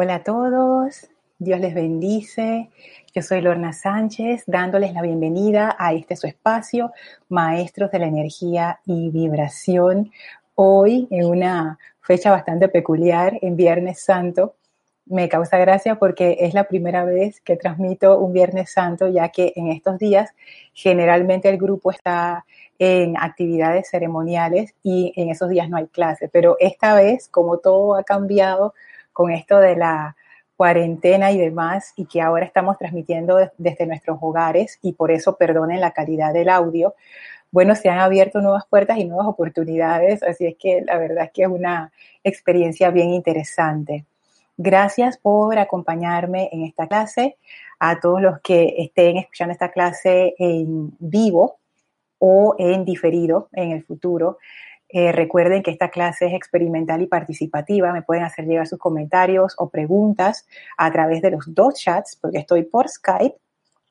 Hola a todos, Dios les bendice. Yo soy Lorna Sánchez, dándoles la bienvenida a este su espacio, Maestros de la Energía y Vibración. Hoy, en una fecha bastante peculiar, en Viernes Santo, me causa gracia porque es la primera vez que transmito un Viernes Santo, ya que en estos días generalmente el grupo está en actividades ceremoniales y en esos días no hay clase, pero esta vez, como todo ha cambiado, con esto de la cuarentena y demás, y que ahora estamos transmitiendo desde nuestros hogares, y por eso perdonen la calidad del audio, bueno, se han abierto nuevas puertas y nuevas oportunidades, así es que la verdad es que es una experiencia bien interesante. Gracias por acompañarme en esta clase, a todos los que estén escuchando esta clase en vivo o en diferido en el futuro. Eh, recuerden que esta clase es experimental y participativa. Me pueden hacer llegar sus comentarios o preguntas a través de los dos chats, porque estoy por Skype,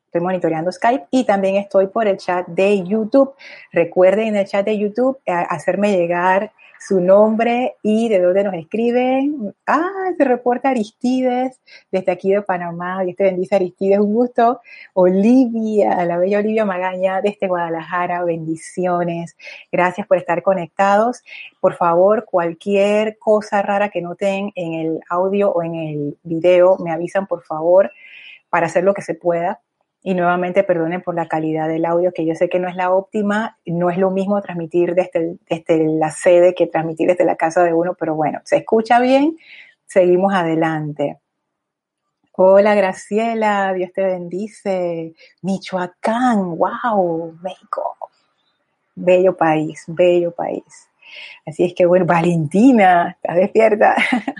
estoy monitoreando Skype y también estoy por el chat de YouTube. Recuerden en el chat de YouTube eh, hacerme llegar su nombre y de dónde nos escriben. Ah, se reporta Aristides desde aquí de Panamá. Dios te bendice Aristides, un gusto. Olivia, la bella Olivia Magaña desde Guadalajara, bendiciones. Gracias por estar conectados. Por favor, cualquier cosa rara que noten en el audio o en el video, me avisan por favor para hacer lo que se pueda y nuevamente perdonen por la calidad del audio, que yo sé que no es la óptima, no es lo mismo transmitir desde, desde la sede que transmitir desde la casa de uno, pero bueno, se escucha bien, seguimos adelante. Hola Graciela, Dios te bendice. Michoacán, wow, México. Bello país, bello país. Así es que bueno, Valentina, ¿estás despierta?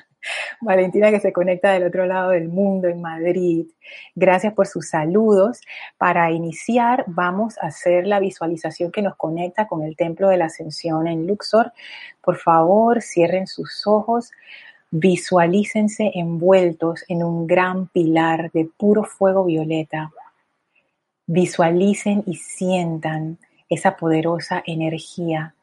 Valentina que se conecta del otro lado del mundo en Madrid. Gracias por sus saludos. Para iniciar vamos a hacer la visualización que nos conecta con el Templo de la Ascensión en Luxor. Por favor, cierren sus ojos. Visualícense envueltos en un gran pilar de puro fuego violeta. Visualicen y sientan esa poderosa energía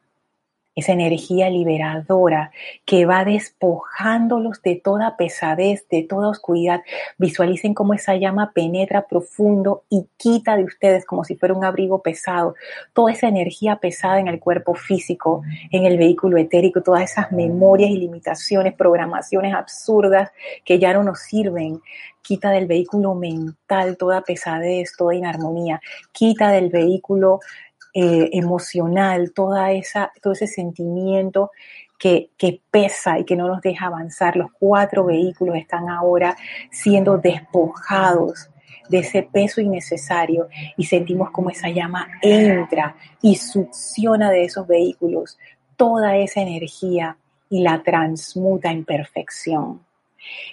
esa energía liberadora que va despojándolos de toda pesadez, de toda oscuridad. Visualicen cómo esa llama penetra profundo y quita de ustedes como si fuera un abrigo pesado, toda esa energía pesada en el cuerpo físico, en el vehículo etérico, todas esas memorias y limitaciones, programaciones absurdas que ya no nos sirven, quita del vehículo mental toda pesadez, toda inarmonía, quita del vehículo eh, emocional, toda esa, todo ese sentimiento que, que, pesa y que no nos deja avanzar. Los cuatro vehículos están ahora siendo despojados de ese peso innecesario y sentimos como esa llama entra y succiona de esos vehículos toda esa energía y la transmuta en perfección.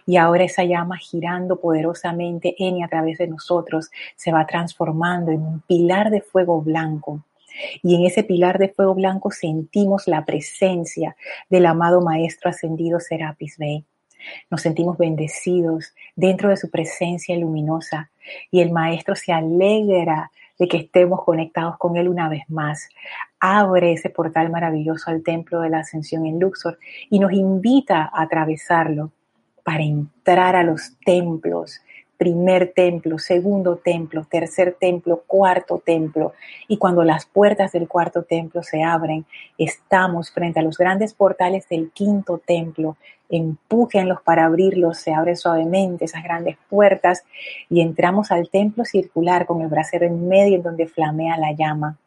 Y ahora esa llama girando poderosamente en y a través de nosotros se va transformando en un pilar de fuego blanco y en ese pilar de fuego blanco sentimos la presencia del amado Maestro ascendido Serapis Bey. Nos sentimos bendecidos dentro de su presencia luminosa y el Maestro se alegra de que estemos conectados con Él una vez más. Abre ese portal maravilloso al Templo de la Ascensión en Luxor y nos invita a atravesarlo para entrar a los templos primer templo, segundo templo, tercer templo, cuarto templo. Y cuando las puertas del cuarto templo se abren, estamos frente a los grandes portales del quinto templo. Empújenlos para abrirlos, se abren suavemente esas grandes puertas y entramos al templo circular con el brasero en medio en donde flamea la llama.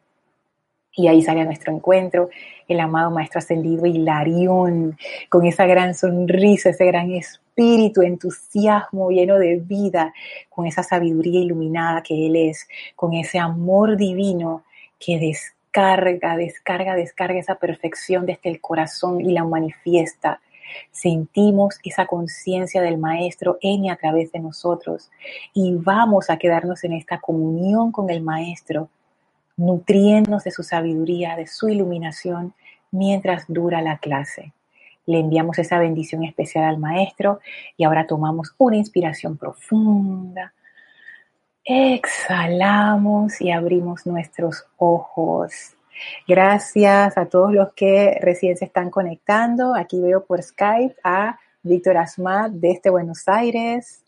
Y ahí sale a nuestro encuentro el amado Maestro Ascendido Hilarión, con esa gran sonrisa, ese gran espíritu, entusiasmo lleno de vida, con esa sabiduría iluminada que Él es, con ese amor divino que descarga, descarga, descarga esa perfección desde el corazón y la manifiesta. Sentimos esa conciencia del Maestro en y a través de nosotros y vamos a quedarnos en esta comunión con el Maestro nutriéndonos de su sabiduría, de su iluminación mientras dura la clase. Le enviamos esa bendición especial al maestro y ahora tomamos una inspiración profunda. Exhalamos y abrimos nuestros ojos. Gracias a todos los que recién se están conectando. Aquí veo por Skype a Víctor Asmat desde Buenos Aires.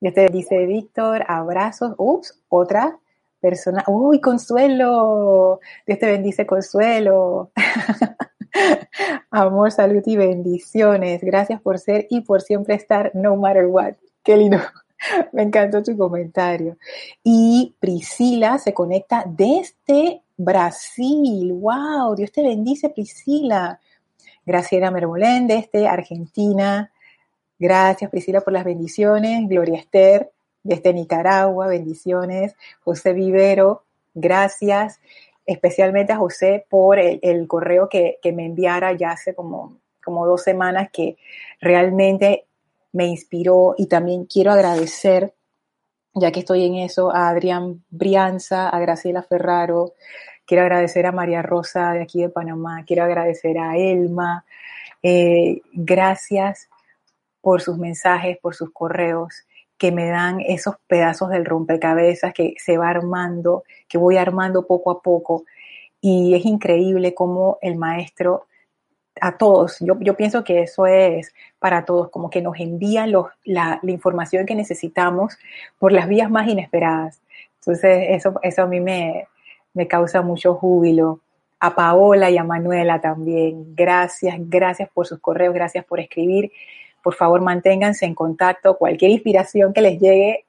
Dios te dice Víctor, abrazos. Ups, otra persona. Uy, Consuelo. Dios te bendice, Consuelo. Amor, salud y bendiciones. Gracias por ser y por siempre estar no matter what. Qué lindo. Me encantó tu comentario. Y Priscila se conecta desde Brasil. ¡Wow! Dios te bendice, Priscila. Graciela Mermolén desde Argentina. Gracias, Priscila, por las bendiciones. Gloria Esther desde Nicaragua, bendiciones. José Vivero, gracias. Especialmente a José por el, correo que, me enviara ya hace como, como dos semanas que realmente me inspiró y también quiero agradecer, ya que estoy en eso, a Adrián Brianza, a Graciela Ferraro, quiero agradecer a María Rosa de aquí de Panamá, quiero agradecer a Elma, eh, gracias por sus mensajes, por sus correos que me dan esos pedazos del rompecabezas que se va armando, que voy armando poco a poco. Y es increíble cómo el maestro a todos. Yo, yo, pienso que eso es para todos, como que nos envían los, la, la, información que necesitamos por las vías más inesperadas. Entonces, eso, eso a mí me, me causa mucho júbilo. A Paola y a Manuela también. Gracias, gracias por sus correos, gracias por escribir. Por favor, manténganse en contacto. Cualquier inspiración que les llegue,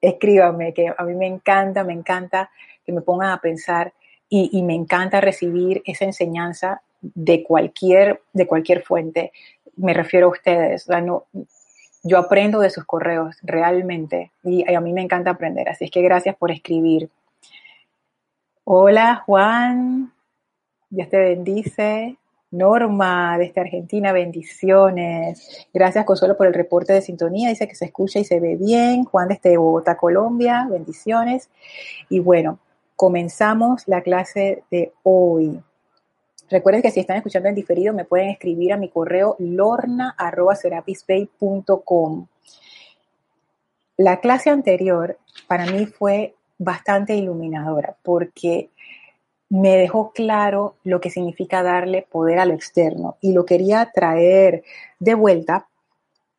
escríbanme, que a mí me encanta, me encanta que me pongan a pensar y, me encanta recibir esa enseñanza de cualquier, de cualquier fuente. Me refiero a ustedes. yo aprendo de sus correos realmente y a mí me encanta aprender. Así es que gracias por escribir. Hola Juan, Dios te bendice. Norma, desde Argentina, bendiciones. Gracias Consuelo por el reporte de sintonía. Dice que se escucha y se ve bien. Juan desde Bogotá, Colombia, bendiciones. Y bueno, comenzamos la clase de hoy. Recuerden que si están escuchando en diferido me pueden escribir a mi correo lorna.serapisbay.com. La clase anterior para mí fue bastante iluminadora porque me dejó claro lo que significa darle poder a lo externo y lo quería traer de vuelta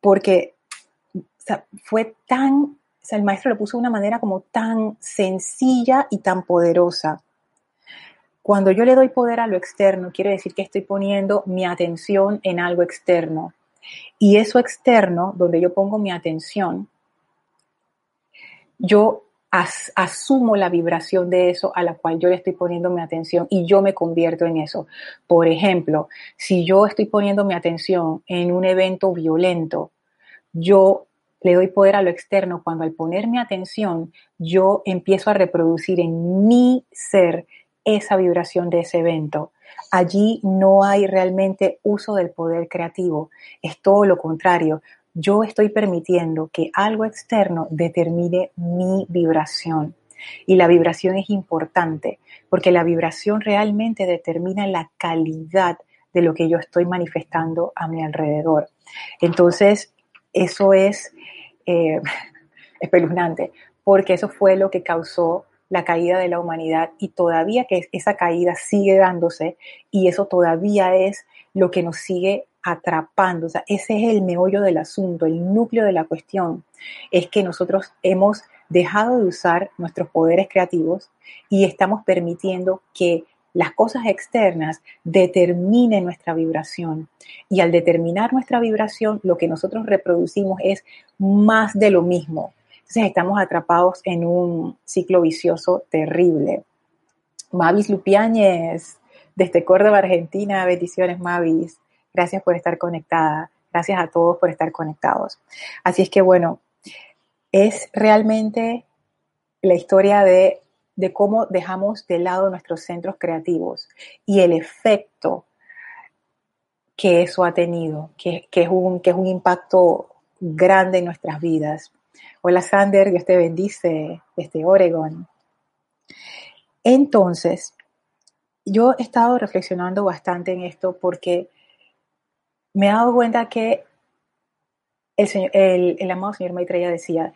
porque fue tan, el maestro lo puso de una manera como tan sencilla y tan poderosa cuando yo le doy poder a lo externo, quiere decir que estoy poniendo mi atención en algo externo. Y eso externo, donde yo pongo mi atención, yo asumo la vibración de eso a la cual yo le estoy poniendo mi atención y yo me convierto en eso. Por ejemplo, si yo estoy poniendo mi atención en un evento violento, yo le doy poder a lo externo cuando al poner mi atención yo empiezo a reproducir en mi ser esa vibración de ese evento. Allí no hay realmente uso del poder creativo, es todo lo contrario. Yo estoy permitiendo que algo externo determine mi vibración. Y la vibración es importante porque la vibración realmente determina la calidad de lo que yo estoy manifestando a mi alrededor. Entonces, eso es eh, espeluznante porque eso fue lo que causó la caída de la humanidad y todavía que esa caída sigue dándose y eso todavía es lo que nos sigue atrapando. O sea, ese es el meollo del asunto, el núcleo de la cuestión. Es que nosotros hemos dejado de usar nuestros poderes creativos y estamos permitiendo que las cosas externas determinen nuestra vibración. Y al determinar nuestra vibración, lo que nosotros reproducimos es más de lo mismo. Entonces estamos atrapados en un ciclo vicioso terrible. Mavis Lupiáñez, desde Córdoba, Argentina, bendiciones Mavis. Gracias por estar conectada. Gracias a todos por estar conectados. Así es que bueno, es realmente la historia de, cómo dejamos de lado nuestros centros creativos y el efecto que eso ha tenido, que, es, un, que es un impacto grande en nuestras vidas. Hola Sander, Dios te bendice desde Oregon. Entonces, yo he estado reflexionando bastante en esto porque me he dado cuenta que el, el, amado señor Maitreya decía,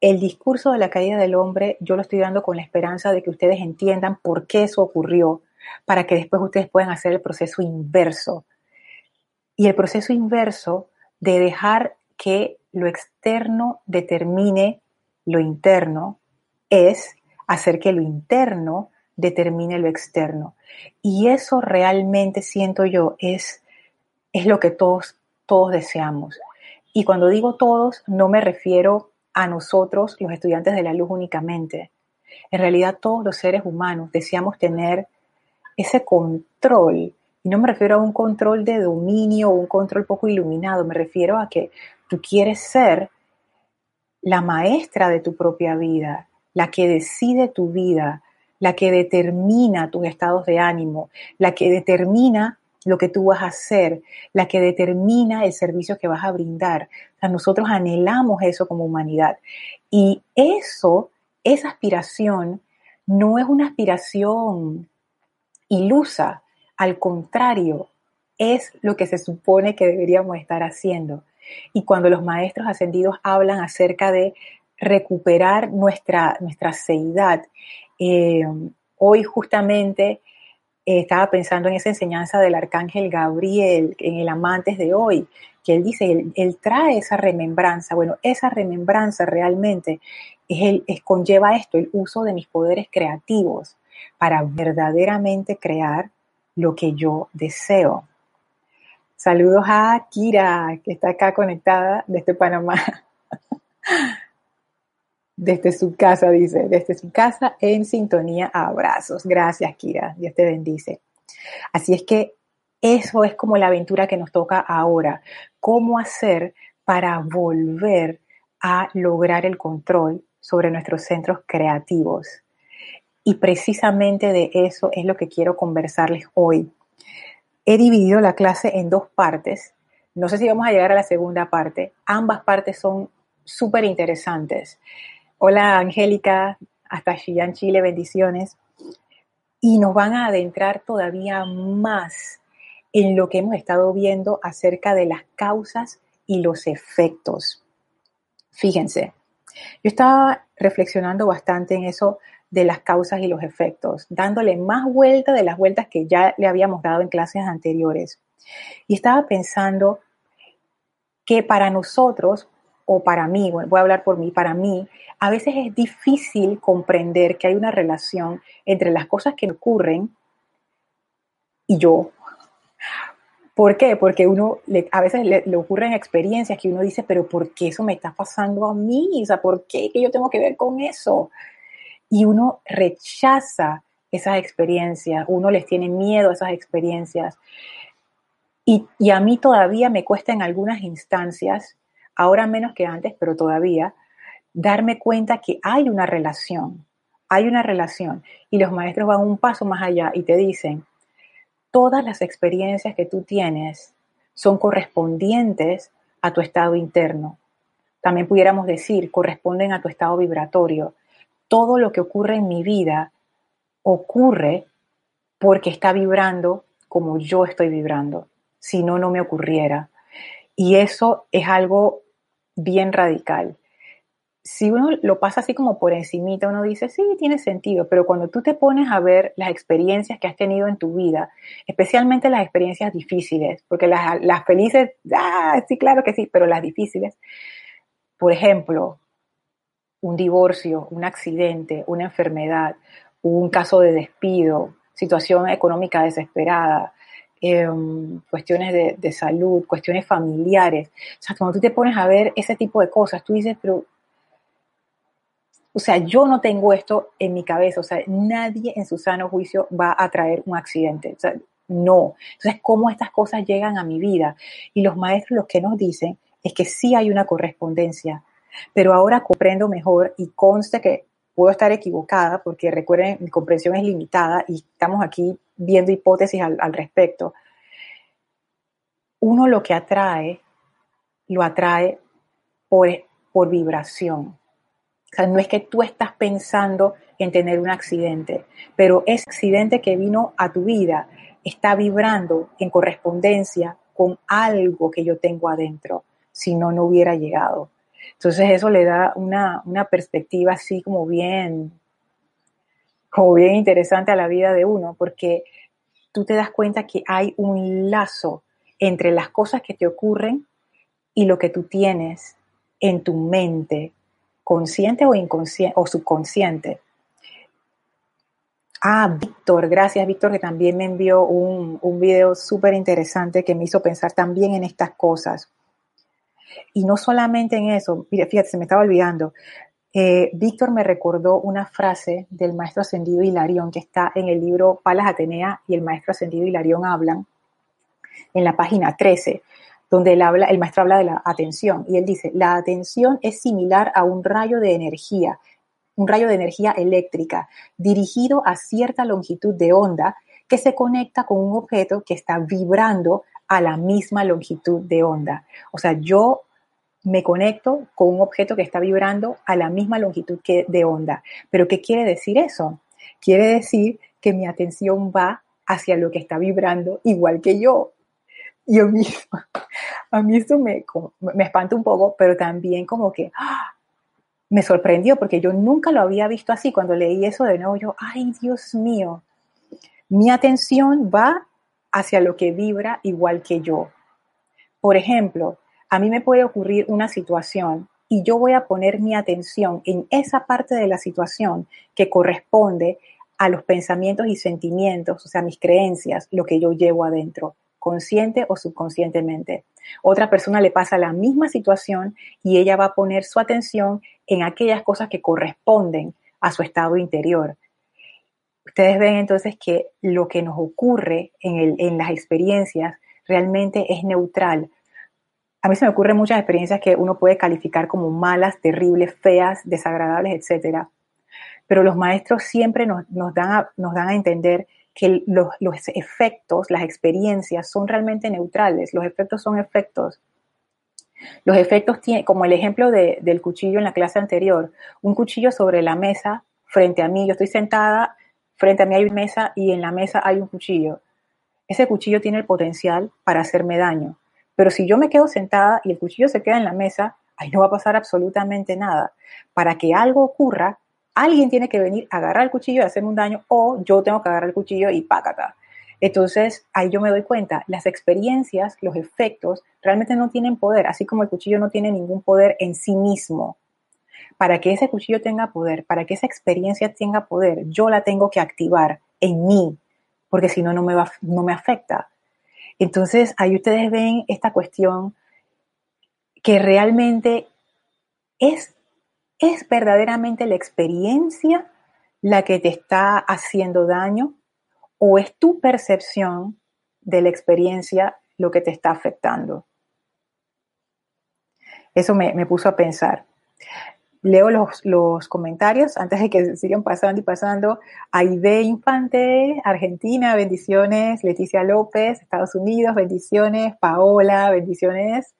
el discurso de la caída del hombre yo lo estoy dando con la esperanza de que ustedes entiendan por qué eso ocurrió, para que después ustedes puedan hacer el proceso inverso. Y el proceso inverso de dejar que lo externo determine lo interno es hacer que lo interno determine lo externo. Y eso realmente siento yo es, es lo que todos, todos deseamos. Y cuando digo todos, no me refiero a nosotros, los estudiantes de la luz únicamente. En realidad todos los seres humanos deseamos tener ese control. Y no me refiero a un control de dominio o un control poco iluminado, me refiero a que tú quieres ser la maestra de tu propia vida, la que decide tu vida, la que determina tus estados de ánimo, la que determina lo que tú vas a hacer, la que determina el servicio que vas a brindar. nosotros anhelamos eso como humanidad. Y eso, esa aspiración, no es una aspiración ilusa, al contrario, es lo que se supone que deberíamos estar haciendo. Y cuando los maestros ascendidos hablan acerca de recuperar nuestra, nuestra seidad, eh, hoy justamente estaba pensando en esa enseñanza del arcángel Gabriel, en el Amantes de hoy, que él dice, él, trae esa remembranza. Bueno, esa remembranza realmente es el, es, conlleva esto, el uso de mis poderes creativos para verdaderamente crear lo que yo deseo. Saludos a Kira, que está acá conectada desde Panamá. Desde su casa, dice, desde su casa en sintonía, abrazos. Gracias, Kira. Dios te bendice. Así es que eso es como la aventura que nos toca ahora. ¿Cómo hacer para volver a lograr el control sobre nuestros centros creativos? Y precisamente de eso es lo que quiero conversarles hoy. He dividido la clase en dos partes. No sé si vamos a llegar a la segunda parte. Ambas partes son súper interesantes. Hola Angélica, hasta Chillán, Chile, bendiciones. Y nos van a adentrar todavía más en lo que hemos estado viendo acerca de las causas y los efectos. Fíjense, yo estaba reflexionando bastante en eso de las causas y los efectos, dándole más vuelta de las vueltas que ya le habíamos dado en clases anteriores. Y estaba pensando que para nosotros, o para mí, voy a hablar por mí, para mí, a veces es difícil comprender que hay una relación entre las cosas que ocurren y yo. ¿Por qué? Porque uno a veces le, ocurren experiencias que uno dice, pero ¿por qué eso me está pasando a mí? O sea, ¿por qué que yo tengo que ver con eso? Y uno rechaza esas experiencias, uno les tiene miedo a esas experiencias. Y, y a mí todavía me cuesta en algunas instancias ahora menos que antes, pero todavía, darme cuenta que hay una relación, hay una relación. Y los maestros van un paso más allá y te dicen, todas las experiencias que tú tienes son correspondientes a tu estado interno. También pudiéramos decir, corresponden a tu estado vibratorio. Todo lo que ocurre en mi vida ocurre porque está vibrando como yo estoy vibrando. Si no, no me ocurriera. Y eso es algo bien radical. Si uno lo pasa así como por encimita, uno dice, sí, tiene sentido, pero cuando tú te pones a ver las experiencias que has tenido en tu vida, especialmente las experiencias difíciles, porque las, las felices, ah, sí, claro que sí, pero las difíciles, por ejemplo, un divorcio, un accidente, una enfermedad, un caso de despido, situación económica desesperada, Em, cuestiones de, salud, cuestiones familiares. O sea, cuando tú te pones a ver ese tipo de cosas, tú dices, pero, o sea, yo no tengo esto en mi cabeza, o sea, nadie en su sano juicio va a traer un accidente. O sea, no. Entonces, ¿cómo estas cosas llegan a mi vida? Y los maestros lo que nos dicen es que sí hay una correspondencia, pero ahora comprendo mejor y conste que puedo estar equivocada, porque recuerden, mi comprensión es limitada y estamos aquí viendo hipótesis al, respecto. Uno lo que atrae, lo atrae por, por vibración. O sea, no es que tú estás pensando en tener un accidente, pero ese accidente que vino a tu vida está vibrando en correspondencia con algo que yo tengo adentro, si no, no hubiera llegado. Entonces eso le da una, perspectiva así como bien, como bien interesante a la vida de uno, porque tú te das cuenta que hay un lazo entre las cosas que te ocurren y lo que tú tienes en tu mente, consciente o inconsciente o subconsciente. Ah, Víctor, gracias Víctor, que también me envió un, un video súper interesante que me hizo pensar también en estas cosas. Y no solamente en eso, fíjate, se me estaba olvidando. Eh, Víctor me recordó una frase del maestro ascendido Hilarión que está en el libro Palas Atenea y el maestro ascendido Hilarión hablan en la página 13 donde el maestro habla de la atención y él dice, la atención es similar a un rayo de energía, un rayo de energía eléctrica dirigido a cierta longitud de onda que se conecta con un objeto que está vibrando a la misma longitud de onda. O sea, yo me conecto con un objeto que está vibrando a la misma longitud que de onda. Pero ¿qué quiere decir eso? Quiere decir que mi atención va hacia lo que está vibrando igual que yo yo misma. A mí esto me, me espanta un poco, pero también como que ¡ah! me sorprendió porque yo nunca lo había visto así. Cuando leí eso de nuevo, yo, ay Dios mío, mi atención va hacia lo que vibra igual que yo. Por ejemplo, a mí me puede ocurrir una situación y yo voy a poner mi atención en esa parte de la situación que corresponde a los pensamientos y sentimientos, o sea, mis creencias, lo que yo llevo adentro consciente o subconscientemente. Otra persona le pasa la misma situación y ella va a poner su atención en aquellas cosas que corresponden a su estado interior. Ustedes ven entonces que lo que nos ocurre en, en las experiencias realmente es neutral. A mí se me ocurren muchas experiencias que uno puede calificar como malas, terribles, feas, desagradables, etc. Pero los maestros siempre nos, dan a entender que los, efectos, las experiencias son realmente neutrales, los efectos son efectos. Los efectos tienen, como el ejemplo del cuchillo en la clase anterior, un cuchillo sobre la mesa frente a mí, yo estoy sentada, frente a mí hay una mesa y en la mesa hay un cuchillo. Ese cuchillo tiene el potencial para hacerme daño, pero si yo me quedo sentada y el cuchillo se queda en la mesa, ahí no va a pasar absolutamente nada. Para que algo ocurra, alguien tiene que venir a agarrar el cuchillo y hacerme un daño o yo tengo que agarrar el cuchillo y pácata. Entonces ahí yo me doy cuenta, las experiencias, los efectos realmente no tienen poder, así como el cuchillo no tiene ningún poder en sí mismo. Para que ese cuchillo tenga poder, para que esa experiencia tenga poder, yo la tengo que activar en mí, porque si no, no me, va, no me afecta. Entonces ahí ustedes ven esta cuestión que realmente es ¿Es verdaderamente la experiencia la que te está haciendo daño o es tu percepción de la experiencia lo que te está afectando? Eso me, puso a pensar. Leo los, comentarios antes de que sigan pasando y pasando. Aide Infante, Argentina, bendiciones. Leticia López, Estados Unidos, bendiciones. Paola, bendiciones.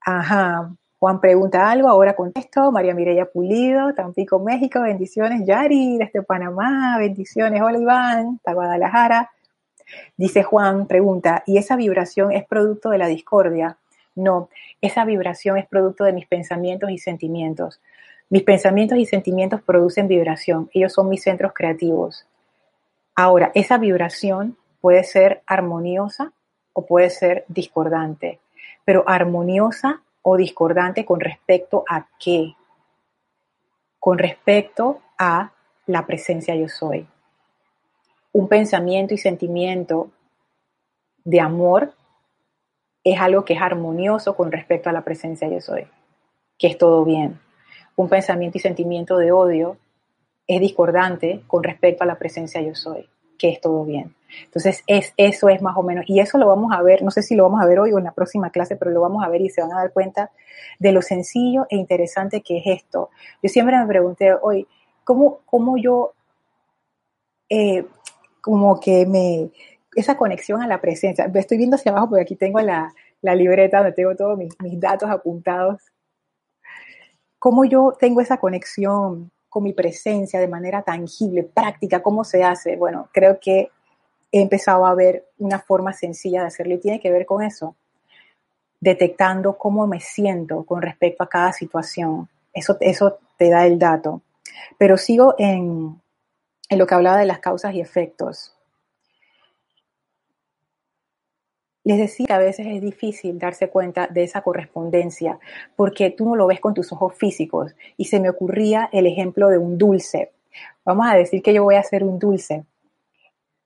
Ajá. Juan pregunta algo, ahora contesto. María Mireya Pulido, Tampico, México, bendiciones. Yari, desde Panamá, bendiciones. Hola Iván, de Guadalajara. Dice Juan, pregunta, ¿y esa vibración es producto de la discordia? No, esa vibración es producto de mis pensamientos y sentimientos. Mis pensamientos y sentimientos producen vibración, ellos son mis centros creativos. Ahora, esa vibración puede ser armoniosa o puede ser discordante, pero armoniosa o discordante con respecto a qué? Con respecto a la presencia yo soy. Un pensamiento y sentimiento de amor es algo que es armonioso con respecto a la presencia yo soy, que es todo bien. Un pensamiento y sentimiento de odio es discordante con respecto a la presencia yo soy, que es todo bien. Entonces, es, eso es más o menos, y eso lo vamos a ver, no sé si lo vamos a ver hoy o en la próxima clase, pero lo vamos a ver y se van a dar cuenta de lo sencillo e interesante que es esto. Yo siempre me pregunté hoy, ¿cómo, cómo yo, eh, como que me, esa conexión a la presencia, estoy viendo hacia abajo porque aquí tengo la, libreta donde tengo todos mis, mis datos apuntados, cómo yo tengo esa conexión con mi presencia de manera tangible, práctica, cómo se hace. Bueno, creo que he empezado a ver una forma sencilla de hacerlo y tiene que ver con eso, detectando cómo me siento con respecto a cada situación. Eso, eso te da el dato. Pero sigo en, en lo que hablaba de las causas y efectos. Les decía que a veces es difícil darse cuenta de esa correspondencia porque tú no lo ves con tus ojos físicos y se me ocurría el ejemplo de un dulce. Vamos a decir que yo voy a hacer un dulce.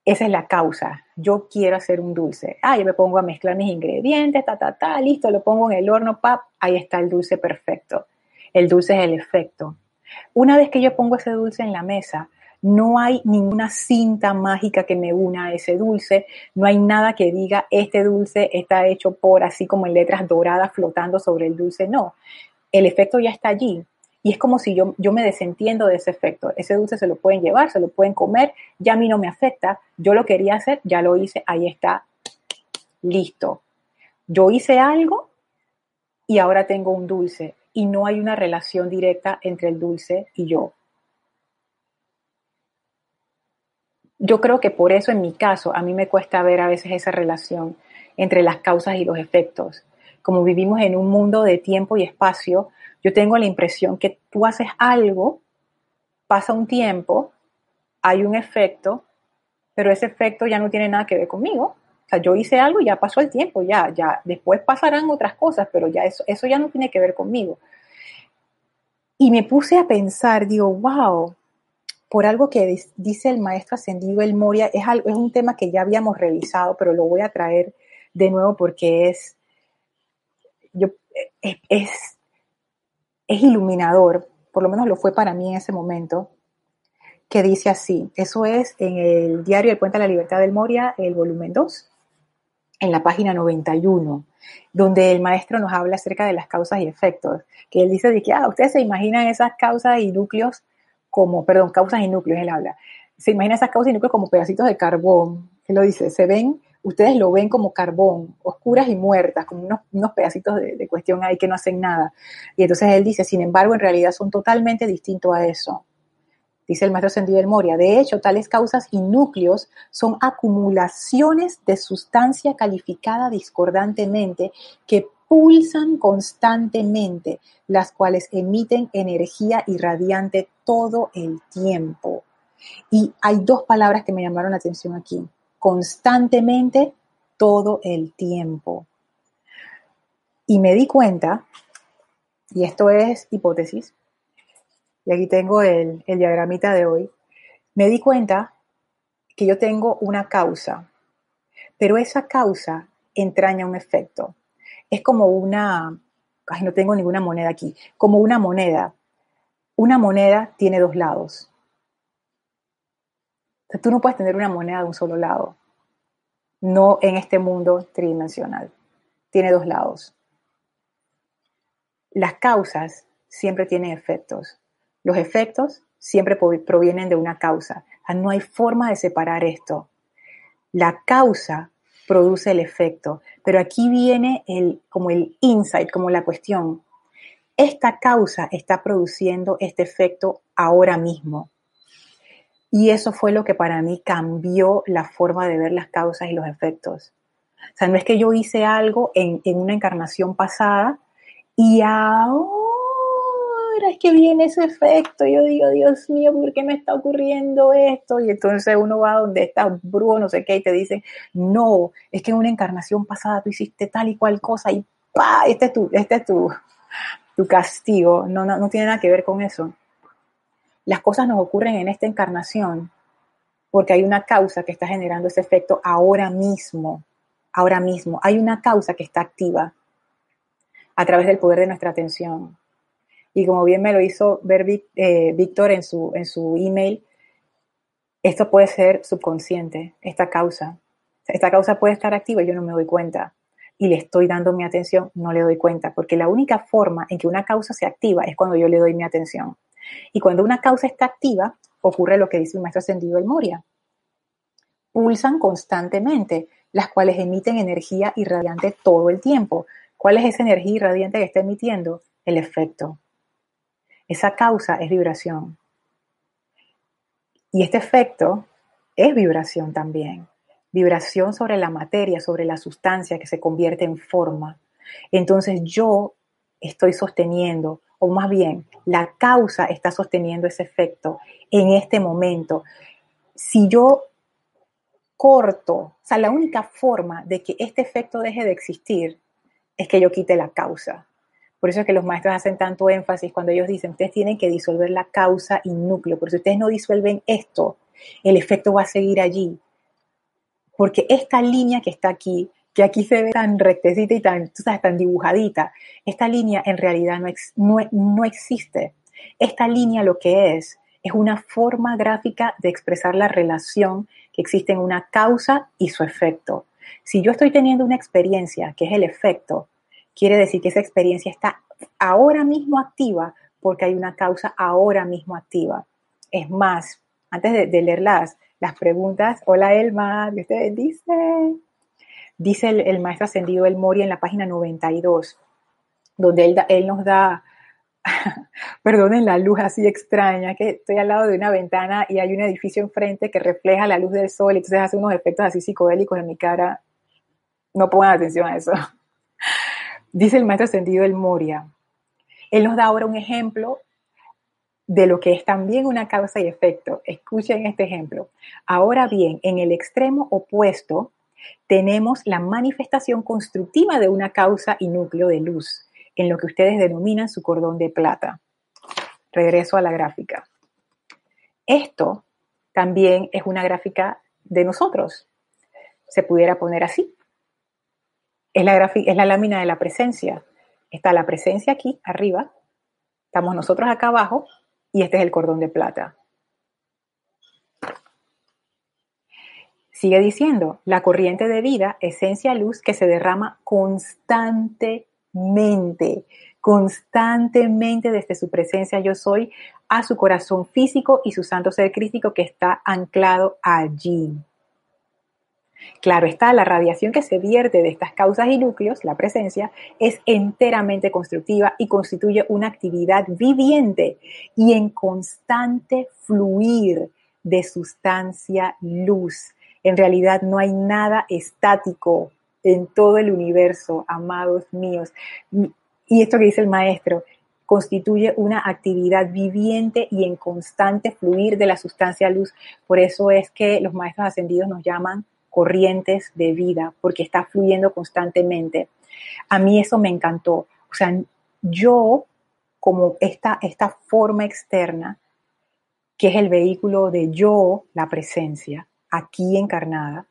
Esa es la causa. Yo quiero hacer un dulce. Ah, yo me pongo a mezclar mis ingredientes, ta, ta, ta, listo, lo pongo en el horno, pap, ahí está el dulce perfecto. El dulce es el efecto. Una vez que yo pongo ese dulce en la mesa, no hay ninguna cinta mágica que me una a ese dulce, no hay nada que diga este dulce está hecho por así como en letras doradas flotando sobre el dulce, no, el efecto ya está allí. Y es como si yo, yo me desentiendo de ese efecto. Ese dulce se lo pueden llevar, se lo pueden comer, ya a mí no me afecta. Yo lo quería hacer, ya lo hice, ahí está, listo. Yo hice algo y ahora tengo un dulce y no hay una relación directa entre el dulce y yo. Yo creo que por eso en mi caso a mí me cuesta ver a veces esa relación entre las causas y los efectos. Como vivimos en un mundo de tiempo y espacio, yo tengo la impresión que tú haces algo, pasa un tiempo, hay un efecto, pero ese efecto ya no tiene nada que ver conmigo. O sea, yo hice algo y ya pasó el tiempo, ya, ya, después pasarán otras cosas, pero ya eso, eso ya no tiene que ver conmigo. Y me puse a pensar, digo, wow, por algo que dice el maestro ascendido El Moria, es, algo, es un tema que ya habíamos revisado, pero lo voy a traer de nuevo porque es, yo, es, es, iluminador, por lo menos lo fue para mí en ese momento, que dice así, eso es en el diario El Puente de la Libertad del Moria, el volumen 2, en la página 91, donde el maestro nos habla acerca de las causas y efectos, que él dice de que, ah, ustedes se imaginan esas causas y núcleos como, perdón, causas y núcleos, él habla. Se imagina esas causas y núcleos como pedacitos de carbón. Él lo dice, se ven, ustedes lo ven como carbón, oscuras y muertas, como unos, pedacitos de, cuestión ahí que no hacen nada. Y entonces él dice, sin embargo, en realidad son totalmente distintos a eso. Dice el maestro Sendido del Moria. De hecho, tales causas y núcleos son acumulaciones de sustancia calificada discordantemente que pulsan constantemente, las cuales emiten energía irradiante todo el tiempo. Y hay dos palabras que me llamaron la atención aquí. Constantemente, todo el tiempo. Y me di cuenta, y esto es hipótesis, y aquí tengo el, el diagramita de hoy, me di cuenta que yo tengo una causa, pero esa causa entraña un efecto es como una, ay, no tengo ninguna moneda aquí, como una moneda. Una moneda tiene dos lados. tú no puedes tener una moneda de un solo lado. No en este mundo tridimensional. Tiene dos lados. Las causas siempre tienen efectos. Los efectos siempre provienen de una causa. no hay forma de separar esto. La causa produce el efecto. Pero aquí viene el, como el insight, como la cuestión. Esta causa está produciendo este efecto ahora mismo. Y eso fue lo que para mí cambió la forma de ver las causas y los efectos. O sea, no es que yo hice algo en, en una encarnación pasada y ahora es que viene ese efecto. Yo digo, Dios mío, ¿por qué me está ocurriendo esto? Y entonces uno va donde está brujo, no sé qué, y te dice, no, es que en una encarnación pasada tú hiciste tal y cual cosa y ¡pa! Este es tu, este es tu, tu castigo. No, no, no tiene nada que ver con eso. Las cosas nos ocurren en esta encarnación porque hay una causa que está generando ese efecto ahora mismo. Ahora mismo. Hay una causa que está activa a través del poder de nuestra atención. Y como bien me lo hizo ver eh, Víctor en su, en su email, esto puede ser subconsciente, esta causa. Esta causa puede estar activa y yo no me doy cuenta. Y le estoy dando mi atención, no le doy cuenta, porque la única forma en que una causa se activa es cuando yo le doy mi atención. Y cuando una causa está activa, ocurre lo que dice el maestro ascendido El Moria. Pulsan constantemente, las cuales emiten energía irradiante todo el tiempo. ¿Cuál es esa energía irradiante que está emitiendo? El efecto. Esa causa es vibración. Y este efecto es vibración también. Vibración sobre la materia, sobre la sustancia que se convierte en forma. Entonces yo estoy sosteniendo, o más bien, la causa está sosteniendo ese efecto en este momento. Si yo corto, o sea, la única forma de que este efecto deje de existir es que yo quite la causa. Por eso es que los maestros hacen tanto énfasis cuando ellos dicen, ustedes tienen que disolver la causa y núcleo, porque si ustedes no disuelven esto, el efecto va a seguir allí. Porque esta línea que está aquí, que aquí se ve tan rectecita y tan, tan dibujadita, esta línea en realidad no, no existe. Esta línea lo que es, es una forma gráfica de expresar la relación que existe en una causa y su efecto. Si yo estoy teniendo una experiencia que es el efecto, quiere decir que esa experiencia está ahora mismo activa porque hay una causa ahora mismo activa. Es más, antes de, leer las, preguntas, hola Elma, Dios te bendice. Dice el, maestro ascendido El Mori en la página 92, donde él, él nos da, perdonen la luz así extraña, que estoy al lado de una ventana y hay un edificio enfrente que refleja la luz del sol y entonces hace unos efectos así psicodélicos en mi cara. No pongan atención a eso. Dice el maestro ascendido El Moria. Él nos da ahora un ejemplo de lo que es también una causa y efecto. Escuchen este ejemplo. Ahora bien, en el extremo opuesto tenemos la manifestación constructiva de una causa y núcleo de luz, en lo que ustedes denominan su cordón de plata. Regreso a la gráfica. Esto también es una gráfica de nosotros. Se pudiera poner así es la, es la lámina de la presencia. Está la presencia aquí arriba, estamos nosotros acá abajo y este es el cordón de plata. Sigue diciendo, la corriente de vida, esencia luz que se derrama constantemente, constantemente desde su presencia yo soy a su corazón físico y su santo ser crístico que está anclado allí. Claro está, la radiación que se vierte de estas causas y núcleos, la presencia, es enteramente constructiva y constituye una actividad viviente y en constante fluir de sustancia luz. En realidad no hay nada estático en todo el universo, amados míos. Y esto que dice el maestro, constituye una actividad viviente y en constante fluir de la sustancia luz. Por eso es que los maestros ascendidos nos llaman corrientes de vida, porque está fluyendo constantemente. A mí eso me encantó. O sea, yo, como esta, esta forma externa, que es el vehículo de yo, la presencia, aquí encarnada,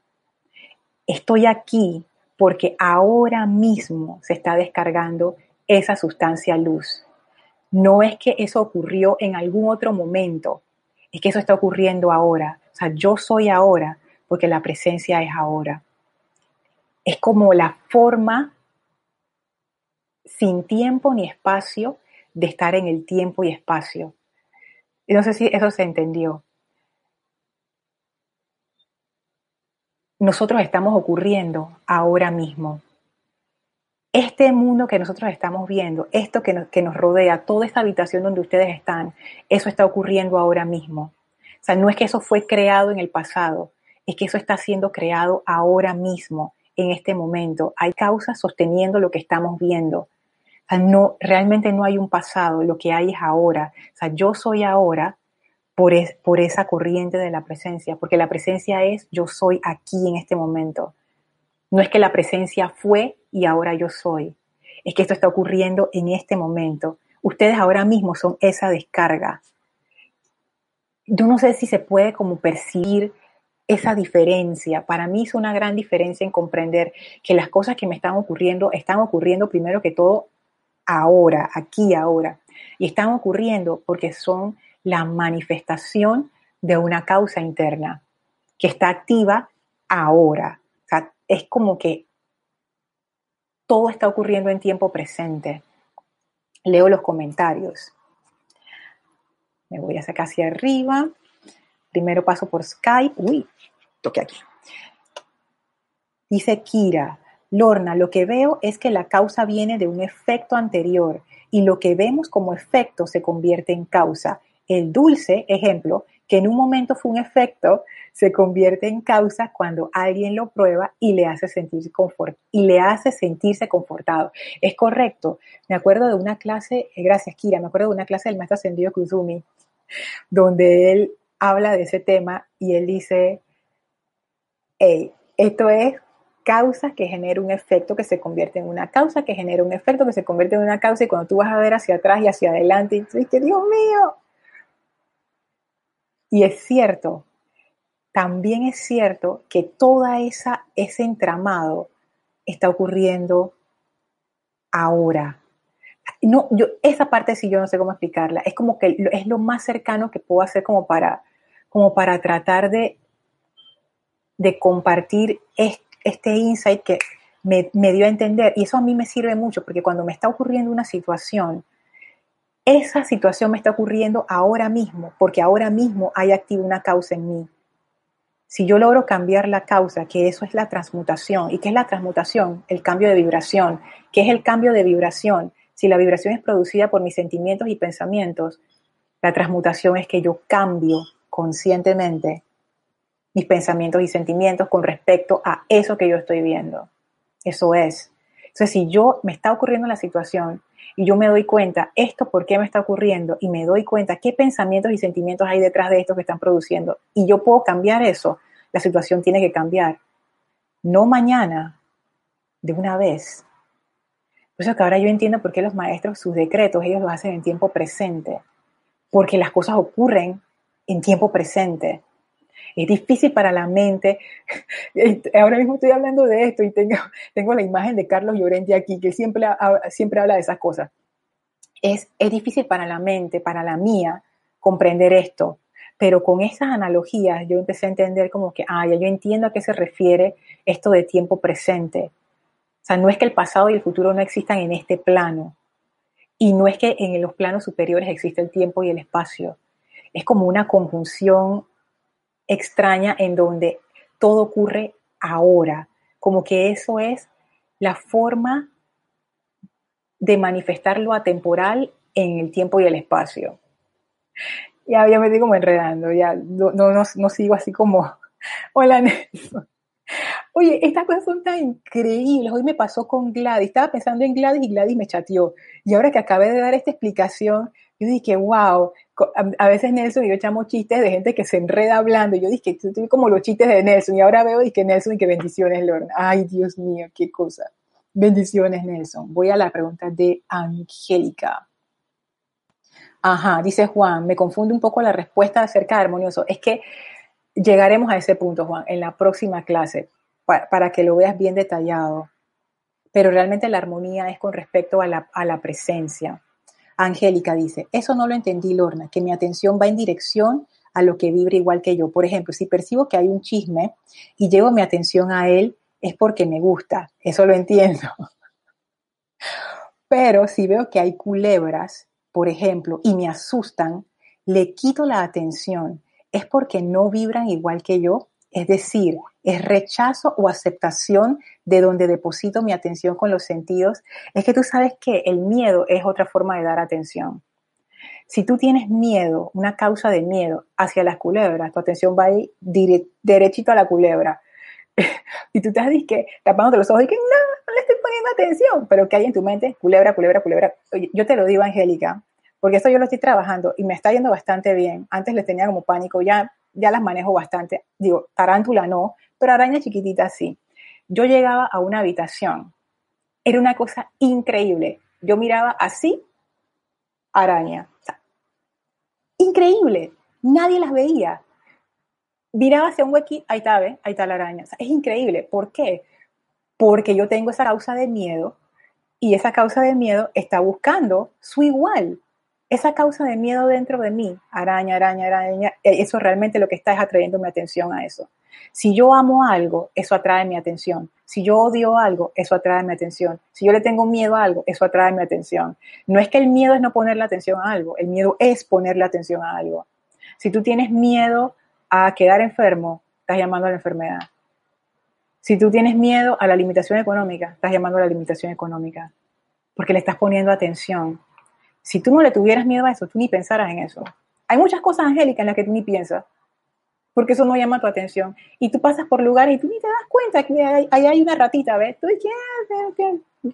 estoy aquí porque ahora mismo se está descargando esa sustancia luz. No es que eso ocurrió en algún otro momento, es que eso está ocurriendo ahora. O sea, yo soy ahora porque la presencia es ahora. Es como la forma sin tiempo ni espacio de estar en el tiempo y espacio. no sé si eso se entendió. Nosotros estamos ocurriendo ahora mismo. Este mundo que nosotros estamos viendo, esto que nos, que nos rodea, toda esta habitación donde ustedes están, eso está ocurriendo ahora mismo. O sea, no es que eso fue creado en el pasado, es que eso está siendo creado ahora mismo, en este momento. Hay causas sosteniendo lo que estamos viendo. O no, realmente no hay un pasado, lo que hay es ahora. O sea, yo soy ahora por, por esa corriente de la presencia, porque la presencia es yo soy aquí en este momento. No es que la presencia fue y ahora yo soy. Es que esto está ocurriendo en este momento. Ustedes ahora mismo son esa descarga. Yo no sé si se puede como percibir esa diferencia. Para mí es una gran diferencia en comprender que las cosas que me están ocurriendo están ocurriendo primero que todo ahora, aquí ahora. Y están ocurriendo porque son la manifestación de una causa interna que está activa ahora. Es como que todo está ocurriendo en tiempo presente. Leo los comentarios. Me voy a sacar hacia arriba. Primero paso por Skype. Uy, toqué aquí. Dice Kira, Lorna, lo que veo es que la causa viene de un efecto anterior y lo que vemos como efecto se convierte en causa. El dulce, ejemplo, que en un momento fue un efecto, se convierte en causa cuando alguien lo prueba y le hace sentirse confort y le hace sentirse confortado. Es correcto. Me acuerdo de una clase, eh, gracias Kira, me acuerdo de una clase del maestro ascendido Kuzumi, donde él habla de ese tema y él dice, hey, esto es causa que genera un efecto que se convierte en una causa, que genera un efecto que se convierte en una causa, y cuando tú vas a ver hacia atrás y hacia adelante, y tú dices, Dios mío. Y es cierto, también es cierto que toda esa ese entramado está ocurriendo ahora. No, yo esa parte sí yo no sé cómo explicarla. Es como que es lo más cercano que puedo hacer como para como para tratar de compartir este insight que me, me dio a entender. Y eso a mí me sirve mucho porque cuando me está ocurriendo una situación, esa situación me está ocurriendo ahora mismo, porque ahora mismo hay activa una causa en mí. Si yo logro cambiar la causa, que eso es la transmutación, ¿y qué es la transmutación? El cambio de vibración. ¿Qué es el cambio de vibración? Si la vibración es producida por mis sentimientos y pensamientos, la transmutación es que yo cambio conscientemente mis pensamientos y sentimientos con respecto a eso que yo estoy viendo. Eso es. Entonces, si yo me está ocurriendo la situación y yo me doy cuenta, esto por qué me está ocurriendo, y me doy cuenta qué pensamientos y sentimientos hay detrás de esto que están produciendo, y yo puedo cambiar eso, la situación tiene que cambiar. No mañana, de una vez. Por eso que ahora yo entiendo por qué los maestros, sus decretos, ellos los hacen en tiempo presente. Porque las cosas ocurren en tiempo presente es difícil para la mente. Ahora mismo estoy hablando de esto y tengo, tengo la imagen de Carlos Llorente aquí, que siempre, siempre habla de esas cosas. Es, es difícil para la mente, para la mía, comprender esto. Pero con esas analogías yo empecé a entender como que, ah, ya yo entiendo a qué se refiere esto de tiempo presente. O sea, no es que el pasado y el futuro no existan en este plano. Y no es que en los planos superiores existe el tiempo y el espacio. Es como una conjunción extraña en donde todo ocurre ahora, como que eso es la forma de manifestar lo atemporal en el tiempo y el espacio. Ya, ya me estoy como enredando, ya no, no, no, sigo así como, hola Nelson. Oye, estas cosas son tan increíbles. Hoy me pasó con Gladys. Estaba pensando en Gladys y Gladys me chateó. Y ahora que acabé de dar esta explicación, yo dije, wow, a veces Nelson y yo echamos chistes de gente que se enreda hablando. Yo dije, estoy como los chistes de Nelson y ahora veo y que Nelson y que bendiciones, Lorna. Ay, Dios mío, qué cosa. Bendiciones, Nelson. Voy a la pregunta de Angélica. Ajá, dice Juan, me confunde un poco la respuesta acerca de armonioso. Es que llegaremos a ese punto, Juan, en la próxima clase, para, que lo veas bien detallado. Pero realmente la armonía es con respecto a la, a la presencia. Angélica dice, eso no lo entendí, Lorna, que mi atención va en dirección a lo que vibra igual que yo. Por ejemplo, si percibo que hay un chisme y llevo mi atención a él, es porque me gusta, eso lo entiendo. Pero si veo que hay culebras, por ejemplo, y me asustan, le quito la atención, es porque no vibran igual que yo es decir, es rechazo o aceptación de donde deposito mi atención con los sentidos. Es que tú sabes que el miedo es otra forma de dar atención. Si tú tienes miedo, una causa de miedo hacia las culebras, tu atención va a ir derechito a la culebra. y tú estás que, tapándote los ojos y que no, no le estoy poniendo atención. Pero ¿qué hay en tu mente? Culebra, culebra, culebra. yo te lo digo, Angélica, porque esto yo lo estoy trabajando y me está yendo bastante bien. Antes les tenía como pánico, ya ya las manejo bastante. Digo, tarántula no, pero araña chiquitita sí. Yo llegaba a una habitación, era una cosa increíble. Yo miraba así, araña. increíble, nadie las veía. Miraba hacia un ¿ve? ahí está la araña. es increíble. ¿Por qué? Porque yo tengo esa causa de miedo y esa causa de miedo está buscando su igual esa causa de miedo dentro de mí, araña, araña, araña, eh, eso realmente lo que está es atrayendo mi atención a eso. Si yo amo algo, eso atrae mi atención. Si yo odio algo, eso atrae mi atención. Si yo le tengo miedo a algo, eso atrae mi atención. No es que el miedo es no ponerle atención a algo, el miedo es ponerle atención a algo. Si tú tienes miedo a quedar enfermo, estás llamando a la enfermedad. Si tú tienes miedo a la limitación económica, estás llamando a la limitación económica, porque le estás poniendo atención. Si tú no le tuvieras miedo a eso, tú ni pensaras en eso. Hay muchas cosas angélicas en las que tú ni piensas, porque eso no llama tu atención. Y tú pasas por lugares y tú ni te das cuenta que ahí hay, una ratita, ¿ves? Tú,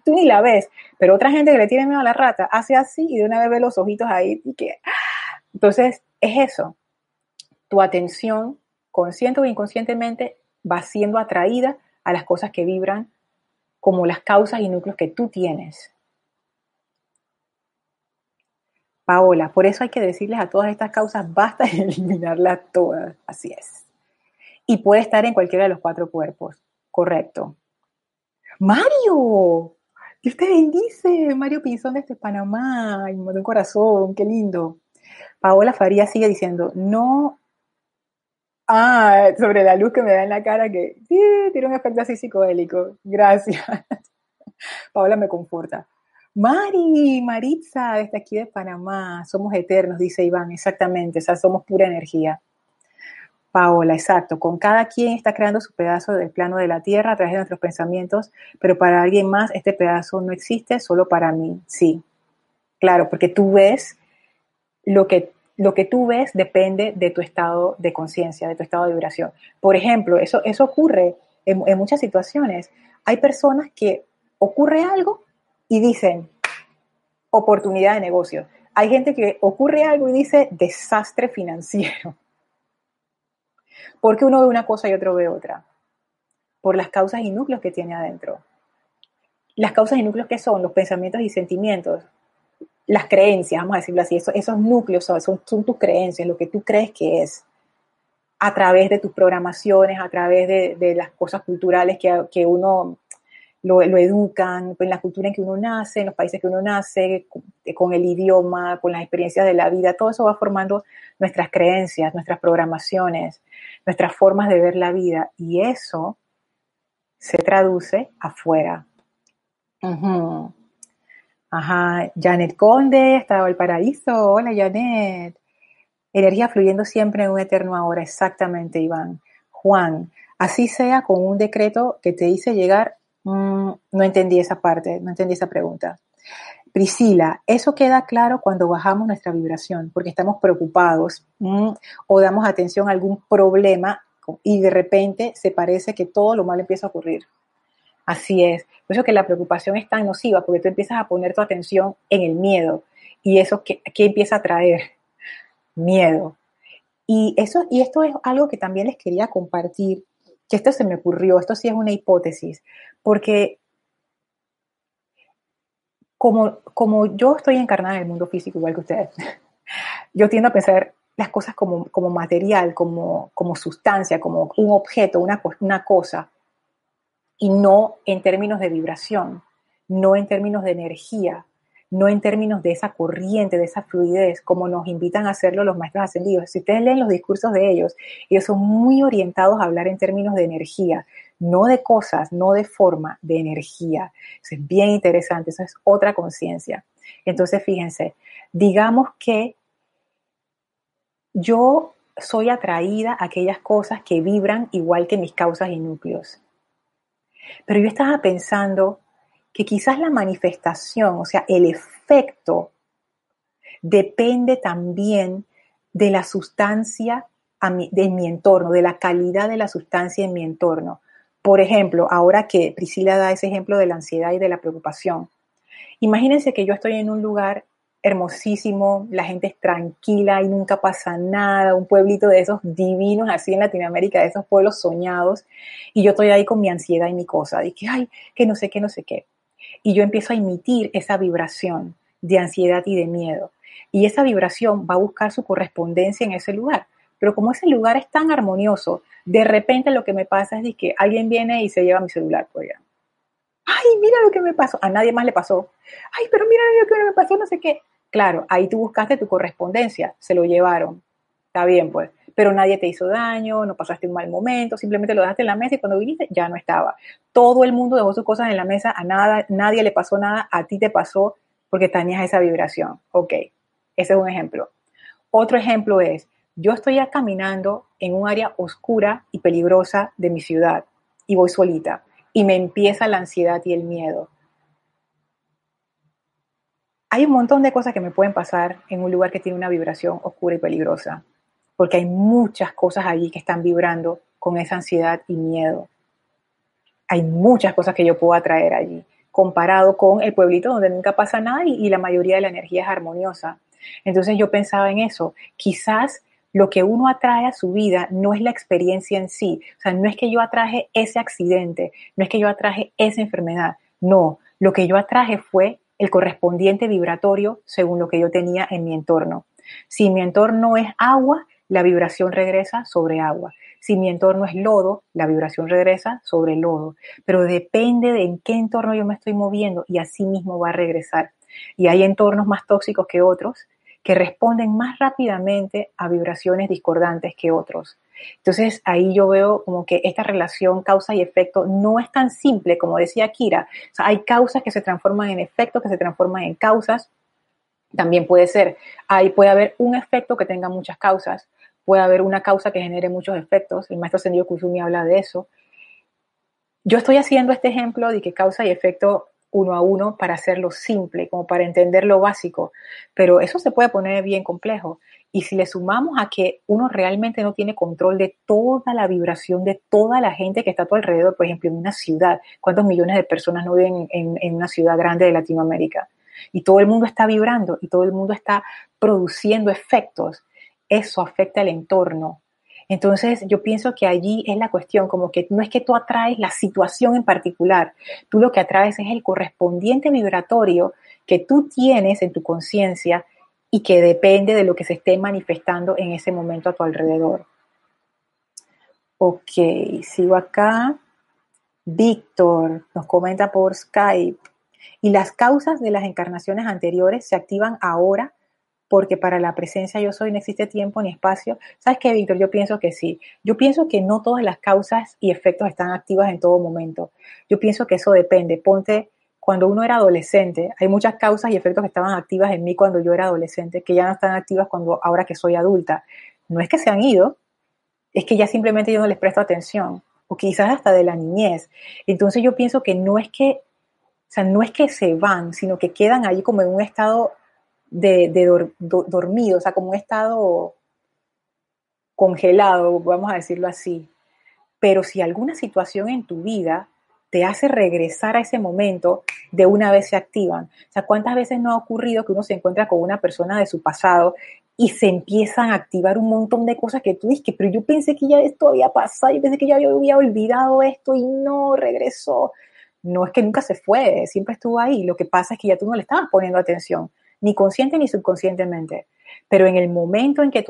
tú ni la ves. Pero otra gente que le tiene miedo a la rata hace así y de una vez ve los ojitos ahí y que... Entonces, es eso. Tu atención, consciente o inconscientemente, va siendo atraída a las cosas que vibran como las causas y núcleos que tú tienes. Paola, por eso hay que decirles a todas estas causas, basta de eliminarlas todas. Así es. Y puede estar en cualquiera de los cuatro cuerpos. Correcto. Mario, Dios te bendice. Mario Pinzón desde Panamá. Y me un corazón, qué lindo. Paola Faría sigue diciendo, no. Ah, sobre la luz que me da en la cara, que sí, tiene un efecto así psicodélico. Gracias. Paola me conforta. Mari, Maritza, desde aquí de Panamá, somos eternos, dice Iván, exactamente, o sea, somos pura energía. Paola, exacto, con cada quien está creando su pedazo del plano de la tierra a través de nuestros pensamientos, pero para alguien más este pedazo no existe, solo para mí, sí. Claro, porque tú ves lo que, lo que tú ves depende de tu estado de conciencia, de tu estado de vibración. Por ejemplo, eso, eso ocurre en, en muchas situaciones. Hay personas que ocurre algo y dicen oportunidad de negocio. Hay gente que ocurre algo y dice desastre financiero. Porque uno ve una cosa y otro ve otra. Por las causas y núcleos que tiene adentro. Las causas y núcleos que son los pensamientos y sentimientos, las creencias, vamos a decirlo así, esos, esos núcleos son, son, tus creencias, lo que tú crees que es, a través de tus programaciones, a través de, de las cosas culturales que, que uno lo, educan en la cultura en que uno nace, en los países que uno nace, con el idioma, con las experiencias de la vida, todo eso va formando nuestras creencias, nuestras programaciones, nuestras formas de ver la vida y eso se traduce afuera. Ajá, Janet Conde, estaba el paraíso. Hola, Janet. Energía fluyendo siempre en un eterno ahora, exactamente, Iván. Juan, así sea con un decreto que te hice llegar Mm, no entendí esa parte, no entendí esa pregunta. Priscila, eso queda claro cuando bajamos nuestra vibración, porque estamos preocupados mm, o damos atención a algún problema y de repente se parece que todo lo malo empieza a ocurrir. Así es. Por eso que la preocupación es tan nociva, porque tú empiezas a poner tu atención en el miedo. ¿Y eso qué, qué empieza a traer? Miedo. Y, eso, y esto es algo que también les quería compartir, que esto se me ocurrió, esto sí es una hipótesis, porque como, como yo estoy encarnada en el mundo físico igual que ustedes, yo tiendo a pensar las cosas como, como material, como, como sustancia, como un objeto, una, una cosa, y no en términos de vibración, no en términos de energía, no en términos de esa corriente, de esa fluidez, como nos invitan a hacerlo los maestros ascendidos. Si ustedes leen los discursos de ellos, ellos son muy orientados a hablar en términos de energía, no de cosas, no de forma, de energía. Eso es bien interesante, eso es otra conciencia. Entonces, fíjense, digamos que yo soy atraída a aquellas cosas que vibran igual que mis causas y núcleos. Pero yo estaba pensando que quizás la manifestación, o sea, el efecto, depende también de la sustancia de mi entorno, de la calidad de la sustancia en mi entorno. Por ejemplo, ahora que Priscila da ese ejemplo de la ansiedad y de la preocupación, imagínense que yo estoy en un lugar hermosísimo, la gente es tranquila y nunca pasa nada, un pueblito de esos divinos así en Latinoamérica, de esos pueblos soñados, y yo estoy ahí con mi ansiedad y mi cosa, de que, ay, que no sé qué, no sé qué y yo empiezo a emitir esa vibración de ansiedad y de miedo. Y esa vibración va a buscar su correspondencia en ese lugar. Pero como ese lugar es tan armonioso, de repente lo que me pasa es que alguien viene y se lleva mi celular por. Ay, mira lo que me pasó. A nadie más le pasó. Ay, pero mira lo que me pasó, no sé qué. Claro, ahí tú buscaste tu correspondencia, se lo llevaron. Está bien, pues pero nadie te hizo daño, no pasaste un mal momento, simplemente lo dejaste en la mesa y cuando viniste ya no estaba. Todo el mundo dejó sus cosas en la mesa, a nada, nadie le pasó nada, a ti te pasó porque tenías esa vibración. Ok, ese es un ejemplo. Otro ejemplo es, yo estoy caminando en un área oscura y peligrosa de mi ciudad y voy solita y me empieza la ansiedad y el miedo. Hay un montón de cosas que me pueden pasar en un lugar que tiene una vibración oscura y peligrosa porque hay muchas cosas allí que están vibrando con esa ansiedad y miedo. Hay muchas cosas que yo puedo atraer allí, comparado con el pueblito donde nunca pasa nada y, la mayoría de la energía es armoniosa. Entonces yo pensaba en eso, quizás lo que uno atrae a su vida no es la experiencia en sí. O sea, no es que yo atraje ese accidente, no es que yo atraje esa enfermedad. No, lo que yo atraje fue el correspondiente vibratorio según lo que yo tenía en mi entorno. Si mi entorno es agua, la vibración regresa sobre agua. Si mi entorno es lodo, la vibración regresa sobre lodo. Pero depende de en qué entorno yo me estoy moviendo y así mismo va a regresar. Y hay entornos más tóxicos que otros que responden más rápidamente a vibraciones discordantes que otros. Entonces ahí yo veo como que esta relación causa y efecto no es tan simple como decía Kira. hay causas que se transforman en efectos, que se transforman en causas. También puede ser, ahí puede haber un efecto que tenga muchas causas, puede haber una causa que genere muchos efectos. El maestro Sendio Kusumi habla de eso. Yo estoy haciendo este ejemplo de que causa y efecto uno a uno para hacerlo simple, como para entender lo básico, pero eso se puede poner bien complejo. Y si le sumamos a que uno realmente no tiene control de toda la vibración de toda la gente que está a tu alrededor, por ejemplo, en una ciudad, ¿cuántos millones de personas no viven en, en una ciudad grande de Latinoamérica? Y todo el mundo está vibrando y todo el mundo está produciendo efectos. Eso afecta el entorno, entonces, yo pienso que allí es la cuestión, como que no es que tú atraes la situación en particular, tú lo que atraes es el correspondiente vibratorio que tú tienes en tu conciencia y que depende de lo que se esté manifestando en ese momento a tu alrededor. Ok, sigo acá. Víctor nos comenta por Skype. Y las causas de las encarnaciones anteriores se activan ahora porque para la presencia yo soy no existe tiempo ni espacio. ¿Sabes qué, Víctor? Yo pienso que sí. Yo pienso que no todas las causas y efectos están activas en todo momento. Yo pienso que eso depende. Ponte, cuando uno era adolescente, hay muchas causas y efectos que estaban activas en mí cuando yo era adolescente, que ya no están activas cuando ahora que soy adulta. No es que se han ido, es que ya simplemente yo no les presto atención, o quizás hasta de la niñez. Entonces yo pienso que no es que, o sea, no es que se van, sino que quedan ahí como en un estado de, dormido, o sea, como un estado congelado, vamos a decirlo así. Pero si alguna situación en tu vida te hace regresar a ese momento, de una vez se activan. O sea, ¿cuántas veces no ha ocurrido que uno se encuentra con una persona de su pasado y se empiezan a activar un montón de cosas que tú dices, pero yo pensé que ya esto había pasado, yo pensé que ya había olvidado esto y no regresó. No es que nunca se fue, siempre estuvo ahí. Lo que pasa es que ya tú no le estabas poniendo atención ni consciente ni subconscientemente. Pero en el momento en que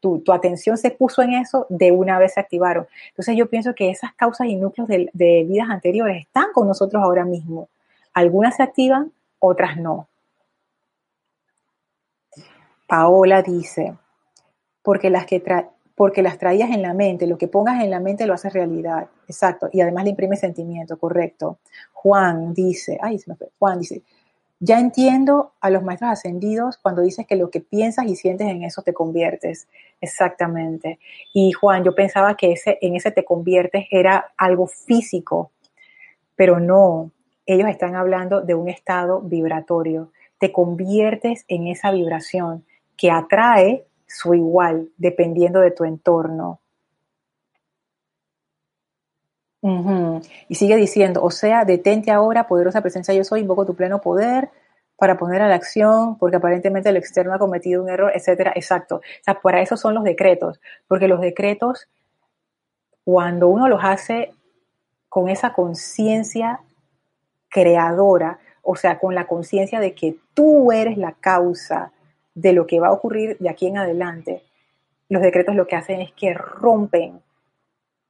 tu, tu, atención se puso en eso, de una vez se activaron. Entonces yo pienso que esas causas y núcleos de, de vidas anteriores están con nosotros ahora mismo. Algunas se activan, otras no. Paola dice, porque las que porque las traías en la mente, lo que pongas en la mente lo haces realidad, exacto, y además le imprime sentimiento, correcto. Juan dice, ay, se me fue. Juan dice, ya entiendo a los maestros ascendidos cuando dices que lo que piensas y sientes en eso te conviertes. Exactamente. Y Juan, yo pensaba que ese, en ese te conviertes era algo físico, pero no. Ellos están hablando de un estado vibratorio. Te conviertes en esa vibración que atrae su igual, dependiendo de tu entorno. Y sigue diciendo, o sea, detente ahora, poderosa presencia yo soy, invoco tu pleno poder para poner a la acción, porque aparentemente el externo ha cometido un error, etcétera. Exacto. O sea, para eso son los decretos, porque los decretos, cuando uno los hace con esa conciencia creadora, o sea, con la conciencia de que tú eres la causa de lo que va a ocurrir de aquí en adelante, los decretos lo que hacen es que rompen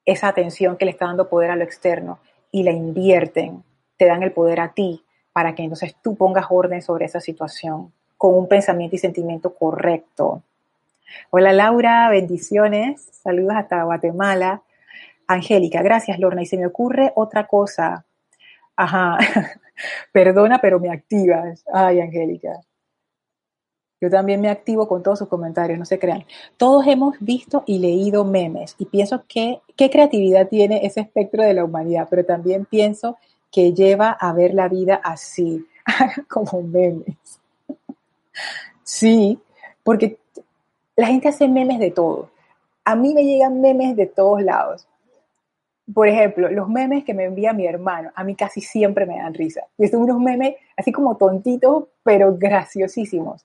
esa atención que le está dando poder a lo externo y la invierten, te dan el poder a ti para que entonces tú pongas orden sobre esa situación con un pensamiento y sentimiento correcto. Hola Laura, bendiciones, saludos hasta Guatemala. Angélica, gracias Lorna. Y se me ocurre otra cosa. Ajá, perdona, pero me activas. Ay, Angélica. Yo también me activo con todos sus comentarios, no se crean. Todos hemos visto y leído memes y pienso que qué creatividad tiene ese espectro de la humanidad, pero también pienso que lleva a ver la vida así, como memes. Sí, porque la gente hace memes de todo. A mí me llegan memes de todos lados. Por ejemplo, los memes que me envía mi hermano, a mí casi siempre me dan risa. Y son unos memes así como tontitos, pero graciosísimos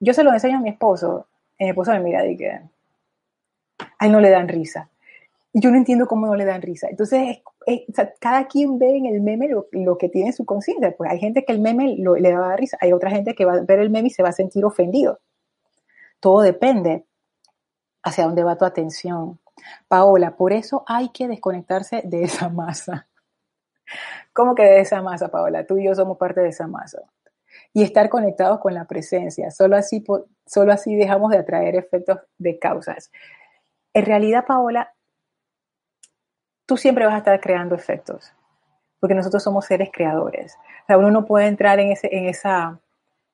yo se lo enseño a mi esposo, mi esposo me mira y que, A él no le dan risa. Y yo no entiendo cómo no le dan risa. Entonces, cada quien ve en el meme lo, que tiene en su conciencia. Pues hay gente que el meme le va a dar risa, hay otra gente que va a ver el meme y se va a sentir ofendido. Todo depende hacia dónde va tu atención. Paola, por eso hay que desconectarse de esa masa. ¿Cómo que de esa masa, Paola? Tú y yo somos parte de esa masa. Y estar conectados con la presencia. Solo así, solo así dejamos de atraer efectos de causas. En realidad, Paola, tú siempre vas a estar creando efectos, porque nosotros somos seres creadores. O sea, uno no puede entrar en, ese, en, esa,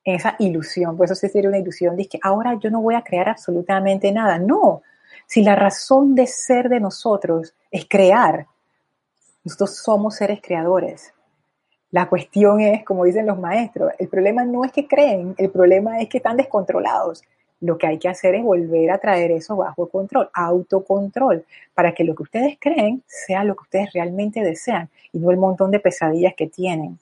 en esa ilusión, por eso sí sería una ilusión, de que ahora yo no voy a crear absolutamente nada. No, si la razón de ser de nosotros es crear, nosotros somos seres creadores. La cuestión es, como dicen los maestros, el problema no es que creen, el problema es que están descontrolados. Lo que hay que hacer es volver a traer eso bajo control, autocontrol, para que lo que ustedes creen sea lo que ustedes realmente desean y no el montón de pesadillas que tienen.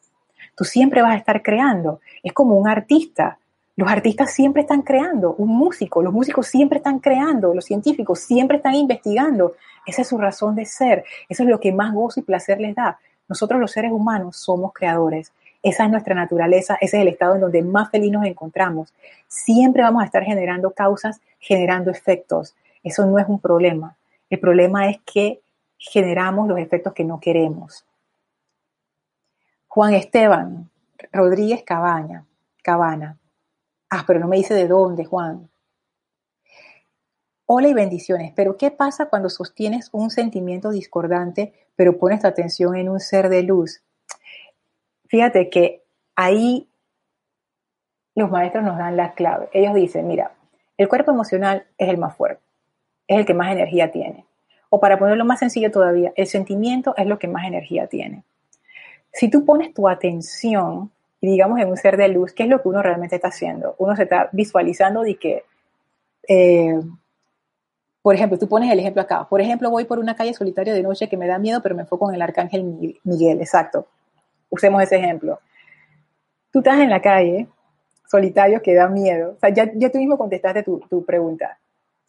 Tú siempre vas a estar creando. Es como un artista. Los artistas siempre están creando, un músico, los músicos siempre están creando, los científicos siempre están investigando. Esa es su razón de ser, eso es lo que más gozo y placer les da. Nosotros los seres humanos somos creadores esa es nuestra naturaleza, ese es el estado en donde más feliz nos encontramos. Siempre vamos a estar generando causas, generando efectos. Eso no es un problema. El problema es que generamos los efectos que no queremos. Juan Esteban Rodríguez Cabaña, Cabana. Ah, pero no me dice de dónde, Juan. Hola y bendiciones, pero ¿qué pasa cuando sostienes un sentimiento discordante, pero pones tu atención en un ser de luz? Fíjate que ahí los maestros nos dan la clave. Ellos dicen, mira, el cuerpo emocional es el más fuerte, es el que más energía tiene. O para ponerlo más sencillo todavía, el sentimiento es lo que más energía tiene. Si tú pones tu atención, digamos, en un ser de luz, ¿qué es lo que uno realmente está haciendo? Uno se está visualizando de que, eh, por ejemplo, tú pones el ejemplo acá. Por ejemplo, voy por una calle solitaria de noche que me da miedo, pero me enfoco en el arcángel Miguel, exacto. Usemos ese ejemplo. Tú estás en la calle, solitario, que da miedo. O sea, ya, tú mismo contestaste tu, tu pregunta.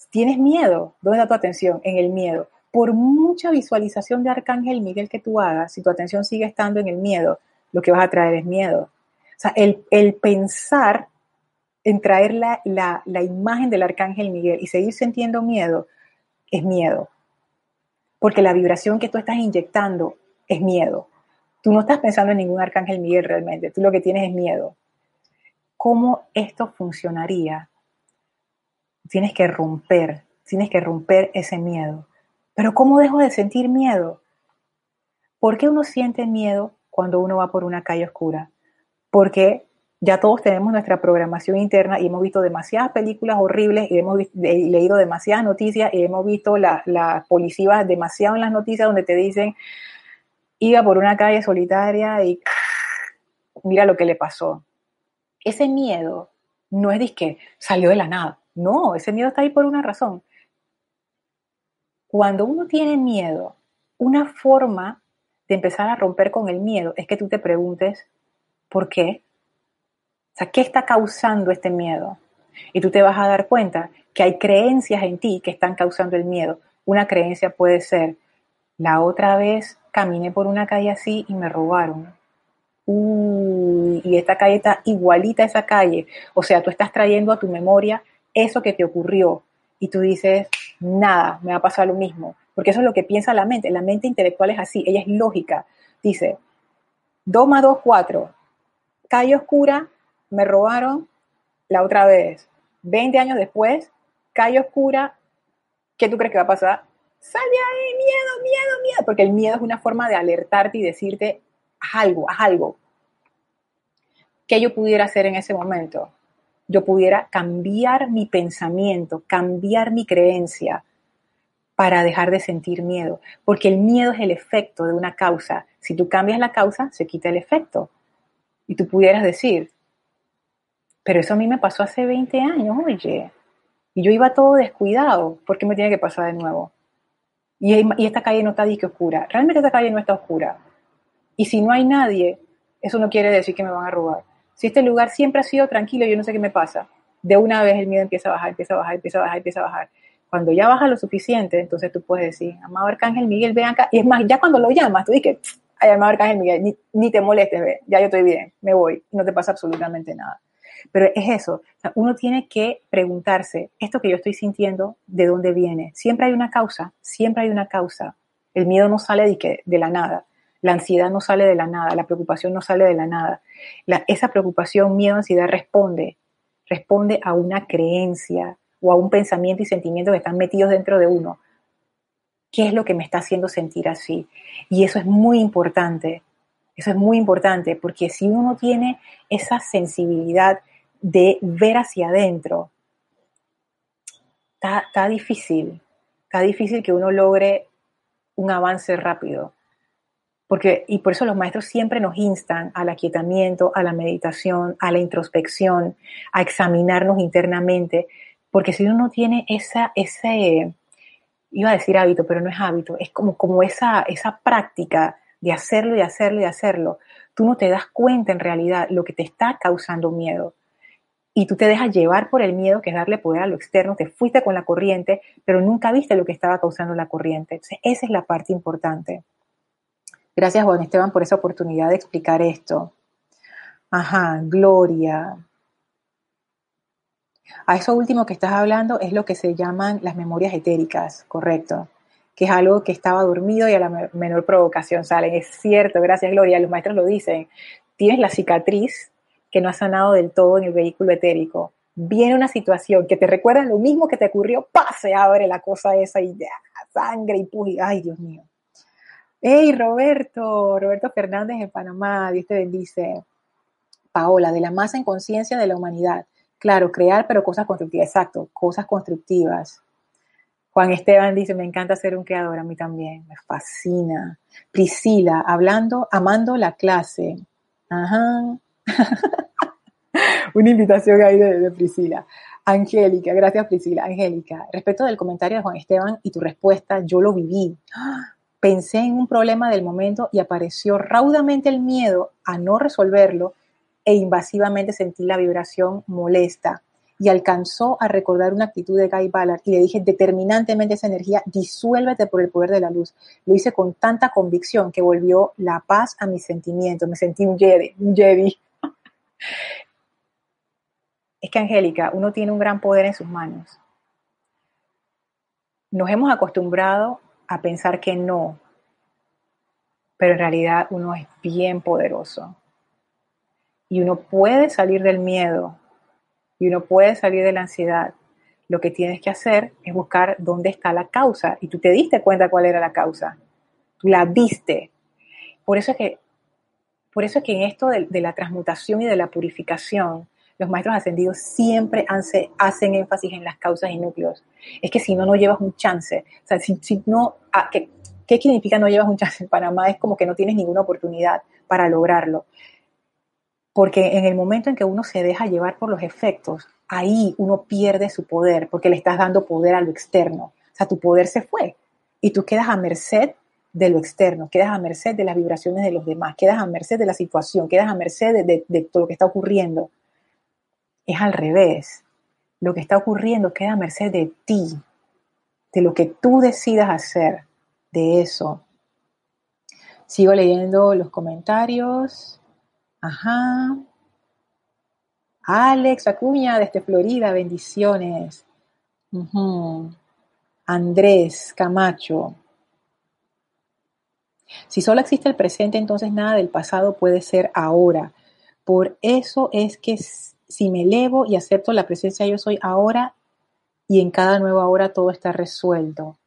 ¿Tienes miedo? ¿Dónde está tu atención? En el miedo. Por mucha visualización de Arcángel Miguel que tú hagas, si tu atención sigue estando en el miedo, lo que vas a traer es miedo. O sea, el, el pensar en traer la, imagen del Arcángel Miguel y seguir sintiendo miedo es miedo. Porque la vibración que tú estás inyectando es miedo. Tú no estás pensando en ningún arcángel Miguel realmente, tú lo que tienes es miedo. ¿Cómo esto funcionaría? Tienes que romper, tienes que romper ese miedo. Pero ¿cómo dejo de sentir miedo? ¿Por qué uno siente miedo cuando uno va por una calle oscura? Porque ya todos tenemos nuestra programación interna y hemos visto demasiadas películas horribles y hemos leído demasiadas noticias y hemos visto las la policías demasiado en las noticias donde te dicen iba por una calle solitaria y mira lo que le pasó. Ese miedo no es que salió de la nada. No, ese miedo está ahí por una razón. Cuando uno tiene miedo, una forma de empezar a romper con el miedo es que tú te preguntes, ¿por qué? O sea, ¿qué está causando este miedo? Y tú te vas a dar cuenta que hay creencias en ti que están causando el miedo. Una creencia puede ser, la otra vez caminé por una calle así y me robaron. Uy, y esta calle está igualita a esa calle. O sea, tú estás trayendo a tu memoria eso que te ocurrió y tú dices, nada, me va a pasar lo mismo. Porque eso es lo que piensa la mente. La mente intelectual es así, ella es lógica. Dice, 2 más 2, 4. Calle oscura, me robaron la otra vez. 20 años después, calle oscura, ¿qué tú crees que va a pasar? sal de ahí, miedo, miedo, miedo, porque el miedo es una forma de alertarte y decirte, haz algo, haz algo. ¿Qué yo pudiera hacer en ese momento? Yo pudiera cambiar mi pensamiento, cambiar mi creencia para dejar de sentir miedo, porque el miedo es el efecto de una causa. Si tú cambias la causa, se quita el efecto. Y tú pudieras decir, pero eso a mí me pasó hace 20 años, oye, y yo iba todo descuidado, ¿por qué me tiene que pasar de nuevo? y, esta calle no está que oscura. Realmente esta calle no está oscura. Y si no hay nadie, eso no quiere decir que me van a robar. Si este lugar siempre ha sido tranquilo, yo no sé qué me pasa. De una vez el miedo empieza a bajar, empieza a bajar, empieza a bajar, empieza a bajar. Cuando ya baja lo suficiente, entonces tú puedes decir, amado Arcángel Miguel, ven acá. Y es más, ya cuando lo llamas, tú dices, ay, amado Arcángel Miguel, ni, te molestes, ve, ya yo estoy bien, me voy, y no te pasa absolutamente nada. Pero es eso, uno tiene que preguntarse, esto que yo estoy sintiendo, ¿de dónde viene? Siempre hay una causa, siempre hay una causa. El miedo no sale de, de la nada, la ansiedad no sale de la nada, la preocupación no sale de la nada. esa preocupación, miedo, ansiedad responde, responde a una creencia, o a un pensamiento y sentimiento que están metidos dentro de uno. ¿Qué es lo que me está haciendo sentir así? Y eso es muy importante. Eso es muy importante porque si uno tiene esa sensibilidad de ver hacia adentro, está, difícil, está difícil que uno logre un avance rápido. Porque, y por eso los maestros siempre nos instan al aquietamiento, a la meditación, a la introspección, a examinarnos internamente, porque si uno no tiene esa, ese, iba a decir hábito, pero no es hábito, es como, como esa, esa práctica de hacerlo y hacerlo y hacerlo, tú no te das cuenta en realidad lo que te está causando miedo. Y tú te dejas llevar por el miedo, que es darle poder a lo externo, te fuiste con la corriente, pero nunca viste lo que estaba causando la corriente. Entonces, esa es la parte importante. Gracias, Juan Esteban, por esa oportunidad de explicar esto. Ajá, Gloria. A eso último que estás hablando es lo que se llaman las memorias etéricas, correcto, que es algo que estaba dormido y a la menor provocación salen. Es cierto, gracias Gloria, los maestros lo dicen. Tienes la cicatriz que no ha sanado del todo en el vehículo etérico. Viene una situación que te recuerda lo mismo que te ocurrió, pase, abre la cosa esa y ya, sangre y puji. Ay, Dios mío. Hey, Roberto, Roberto Fernández en Panamá, Dios te bendice. Paola, de la masa en conciencia de la humanidad. Claro, crear, pero cosas constructivas, exacto, cosas constructivas. Juan Esteban dice, me encanta ser un creador, a mí también, me fascina. Priscila, hablando, amando la clase. Ajá. Una invitación ahí de, de, Priscila. Angélica, gracias Priscila. Angélica, respecto del comentario de Juan Esteban y tu respuesta, yo lo viví. Pensé en un problema del momento y apareció raudamente el miedo a no resolverlo e invasivamente sentí la vibración molesta y alcanzó a recordar una actitud de Guy Ballard y le dije determinantemente esa energía, disuélvete por el poder de la luz. Lo hice con tanta convicción que volvió la paz a mis sentimientos. Me sentí un Jedi, un Jedi. Es que Angélica, uno tiene un gran poder en sus manos. Nos hemos acostumbrado a pensar que no, pero en realidad uno es bien poderoso y uno puede salir del miedo y uno puede salir de la ansiedad. Lo que tienes que hacer es buscar dónde está la causa y tú te diste cuenta cuál era la causa. Tú la viste. Por eso es que, por eso es que en esto de, la transmutación y de la purificación, los maestros ascendidos siempre hacen énfasis en las causas y núcleos. Es que si no, no llevas un chance. O sea, si, no, ah, ¿qué, ¿qué significa no llevas un chance en Panamá? Es como que no tienes ninguna oportunidad para lograrlo. Porque en el momento en que uno se deja llevar por los efectos, ahí uno pierde su poder, porque le estás dando poder a lo externo. O sea, tu poder se fue y tú quedas a merced de lo externo, quedas a merced de las vibraciones de los demás, quedas a merced de la situación, quedas a merced de, todo lo que está ocurriendo. Es al revés. Lo que está ocurriendo queda a merced de ti, de lo que tú decidas hacer, de eso. Sigo leyendo los comentarios. Ajá. Alex Acuña desde Florida, bendiciones. Andrés Camacho. Si solo existe el presente, entonces nada del pasado puede ser ahora. Por eso es que si me elevo y acepto la presencia yo soy ahora y en cada nueva hora todo está resuelto.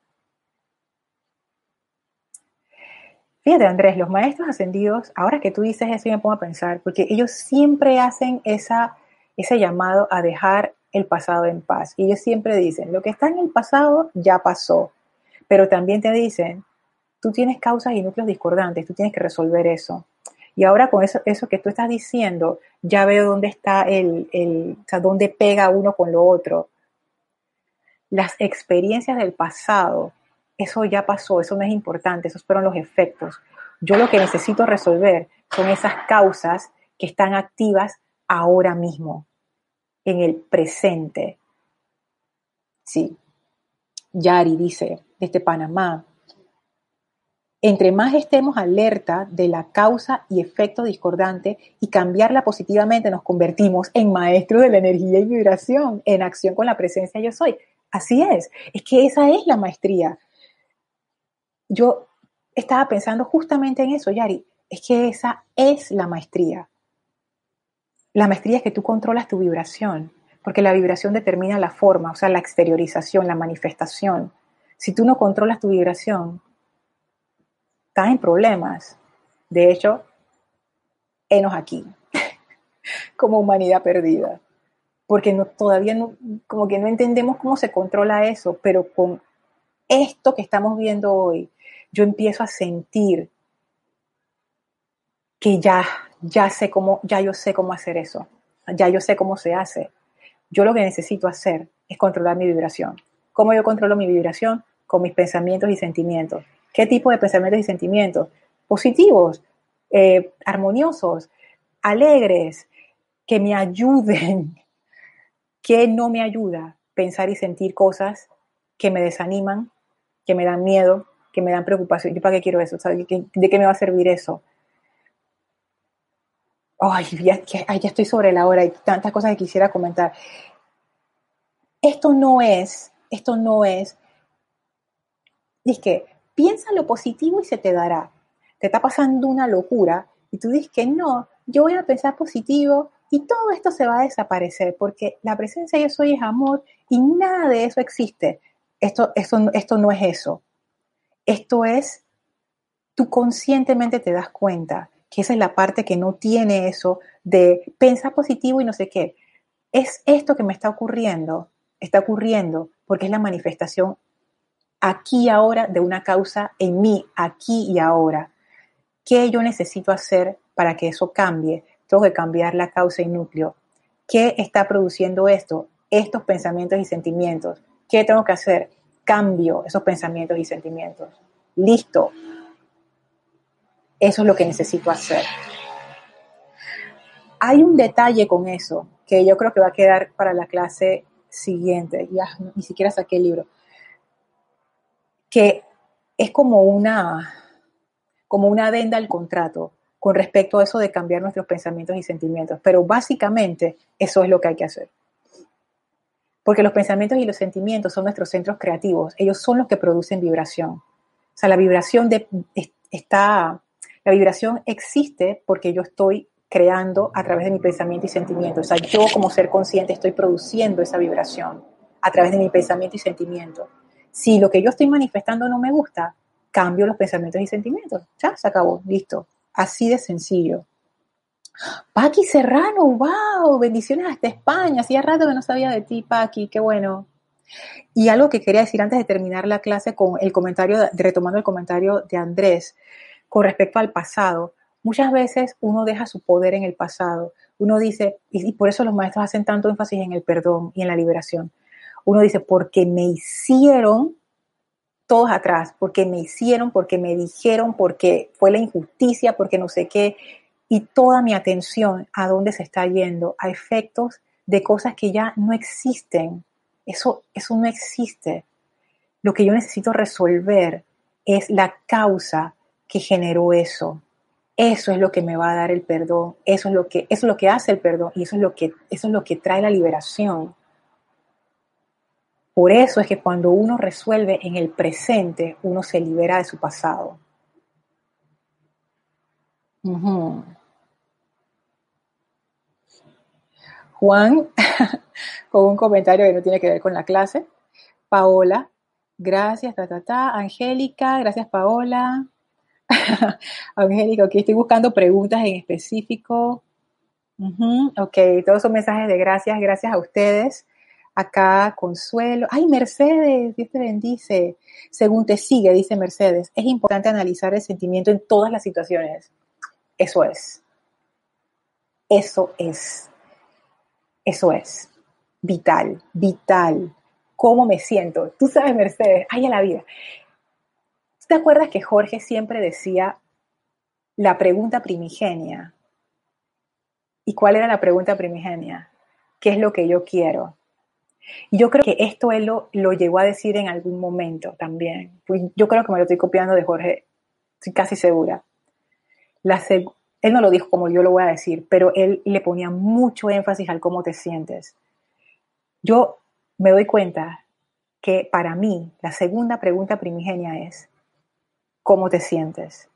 Fíjate, Andrés, los maestros ascendidos, ahora que tú dices eso, yo me pongo a pensar, porque ellos siempre hacen esa, ese llamado a dejar el pasado en paz. Y ellos siempre dicen, lo que está en el pasado ya pasó, pero también te dicen, tú tienes causas y núcleos discordantes, tú tienes que resolver eso. Y ahora con eso, eso que tú estás diciendo, ya veo dónde está el, el, o sea, dónde pega uno con lo otro. Las experiencias del pasado eso ya pasó, eso no es importante, esos fueron los efectos. Yo lo que necesito resolver son esas causas que están activas ahora mismo, en el presente. Sí. Yari dice, desde Panamá, entre más estemos alerta de la causa y efecto discordante y cambiarla positivamente, nos convertimos en maestros de la energía y vibración, en acción con la presencia yo soy. Así es, es que esa es la maestría. Yo estaba pensando justamente en eso, Yari, es que esa es la maestría. La maestría es que tú controlas tu vibración, porque la vibración determina la forma, o sea, la exteriorización, la manifestación. Si tú no controlas tu vibración, estás en problemas. De hecho, enos aquí, como humanidad perdida. Porque todavía no, como que no entendemos cómo se controla eso, pero con esto que estamos viendo hoy, yo empiezo a sentir que ya, ya sé cómo, ya yo sé cómo hacer eso. Ya yo sé cómo se hace. Yo lo que necesito hacer es controlar mi vibración. ¿Cómo yo controlo mi vibración? Con mis pensamientos y sentimientos. ¿Qué tipo de pensamientos y sentimientos? Positivos, eh, armoniosos, alegres, que me ayuden. ¿Qué no me ayuda? Pensar y sentir cosas que me desaniman, que me dan miedo, que me dan preocupación. ¿Yo para qué quiero eso? ¿De qué me va a servir eso? Ay ya, estoy sobre la hora, hay tantas cosas que quisiera comentar. Esto no es, esto no es, es que piensa lo positivo y se te dará. Te está pasando una locura y tú dices que no, yo voy a pensar positivo y todo esto se va a desaparecer porque la presencia de yo soy es amor y nada de eso existe. Esto, esto, esto no es eso. Esto es, tú conscientemente te das cuenta que esa es la parte que no tiene eso de pensar positivo y no sé qué. Es esto que me está ocurriendo, está ocurriendo porque es la manifestación aquí y ahora de una causa en mí, aquí y ahora. ¿Qué yo necesito hacer para que eso cambie? Tengo que cambiar la causa y núcleo. ¿Qué está produciendo esto? Estos pensamientos y sentimientos. ¿Qué tengo que hacer? Cambio esos pensamientos y sentimientos. Listo. Eso es lo que necesito hacer. Hay un detalle con eso que yo creo que va a quedar para la clase siguiente. Ya ni siquiera saqué el libro que es como una, como una adenda al contrato con respecto a eso de cambiar nuestros pensamientos y sentimientos. Pero básicamente eso es lo que hay que hacer. Porque los pensamientos y los sentimientos son nuestros centros creativos. Ellos son los que producen vibración. O sea, la vibración de, está, la vibración existe porque yo estoy creando a través de mi pensamiento y sentimiento. O sea, yo como ser consciente estoy produciendo esa vibración a través de mi pensamiento y sentimiento. Si lo que yo estoy manifestando no me gusta, cambio los pensamientos y sentimientos. Ya, se acabó, listo. Así de sencillo. Paqui Serrano, wow, bendiciones hasta España. Hacía rato que no sabía de ti, Paqui, qué bueno. Y algo que quería decir antes de terminar la clase con el comentario, retomando el comentario de Andrés con respecto al pasado. Muchas veces uno deja su poder en el pasado. Uno dice, y por eso los maestros hacen tanto énfasis en el perdón y en la liberación uno dice, porque me hicieron todos atrás, porque me hicieron, porque me dijeron, porque fue la injusticia, porque no sé qué, y toda mi atención a dónde se está yendo, a efectos de cosas que ya no existen. Eso, eso no existe. Lo que yo necesito resolver es la causa que generó eso. Eso es lo que me va a dar el perdón. Eso es lo que, eso es lo que hace el perdón y eso es lo que, eso es lo que trae la liberación. Por eso es que cuando uno resuelve en el presente, uno se libera de su pasado. Juan, con un comentario que no tiene que ver con la clase. Paola, gracias, ta, ta, ta. Angélica, gracias, Paola. Angélica, ok, estoy buscando preguntas en específico. ok, todos son mensajes de gracias, gracias a ustedes acá Consuelo. Ay, Mercedes, Dios te bendice. Según te sigue, dice Mercedes, es importante analizar el sentimiento en todas las situaciones. Eso es. Eso es. Eso es. Vital, vital. ¿Cómo me siento? Tú sabes, Mercedes, ay a la vida. ¿Te acuerdas que Jorge siempre decía la pregunta primigenia? ¿Y cuál era la pregunta primigenia? ¿Qué es lo que yo quiero? Yo creo que esto él lo, lo llegó a decir en algún momento también. Yo creo que me lo estoy copiando de Jorge, estoy casi segura. Él no lo dijo como yo lo voy a decir, pero él le ponía mucho énfasis al cómo te sientes. Yo me doy cuenta que para mí la segunda pregunta primigenia es, ¿cómo te sientes?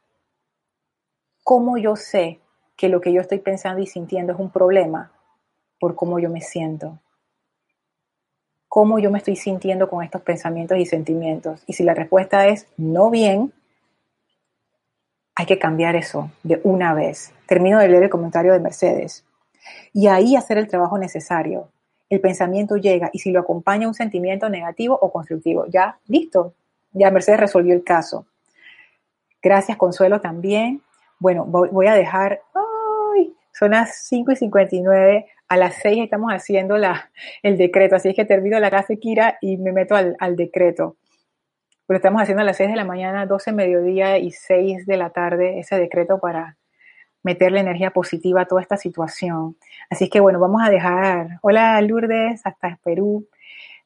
¿Cómo yo sé que lo que yo estoy pensando y sintiendo es un problema? Por cómo yo me siento. ¿Cómo yo me estoy sintiendo con estos pensamientos y sentimientos? Y si la respuesta es no bien, hay que cambiar eso de una vez. Termino de leer el comentario de Mercedes. Y ahí hacer el trabajo necesario. El pensamiento llega y si lo acompaña un sentimiento negativo o constructivo, ya, listo. Ya Mercedes resolvió el caso. Gracias, Consuelo, también. Bueno, voy a dejar, ¡ay! Son las 5 y 59. A las 6 estamos haciendo la, el decreto, así es que termino la clase Kira y me meto al, al decreto. Lo estamos haciendo a las 6 de la mañana, 12 mediodía y 6 de la tarde, ese decreto para meterle energía positiva a toda esta situación. Así es que bueno, vamos a dejar, hola Lourdes, hasta Perú.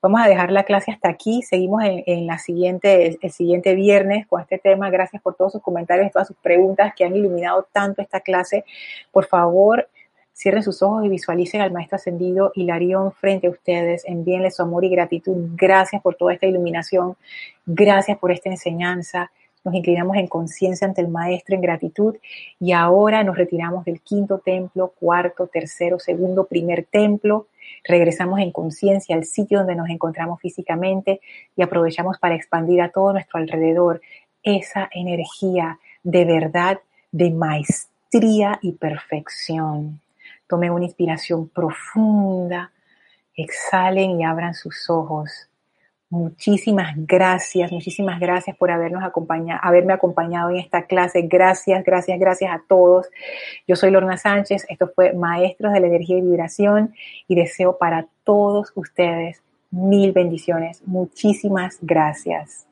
Vamos a dejar la clase hasta aquí. Seguimos en, la siguiente, el siguiente viernes con este tema. Gracias por todos sus comentarios, todas sus preguntas que han iluminado tanto esta clase. Por favor, Cierren sus ojos y visualicen al Maestro Ascendido Hilarión frente a ustedes. Envíenle su amor y gratitud. Gracias por toda esta iluminación. Gracias por esta enseñanza. Nos inclinamos en conciencia ante el Maestro en gratitud y ahora nos retiramos del quinto templo, cuarto, tercero, segundo, primer templo. Regresamos en conciencia al sitio donde nos encontramos físicamente y aprovechamos para expandir a todo nuestro alrededor esa energía de verdad, de maestría y perfección. Tomen una inspiración profunda, exhalen y abran sus ojos. Muchísimas gracias, muchísimas gracias por habernos acompañado, haberme acompañado en esta clase. Gracias, gracias, gracias a todos. Yo soy Lorna Sánchez, esto fue Maestros de la Energía y Vibración y deseo para todos ustedes mil bendiciones. Muchísimas gracias.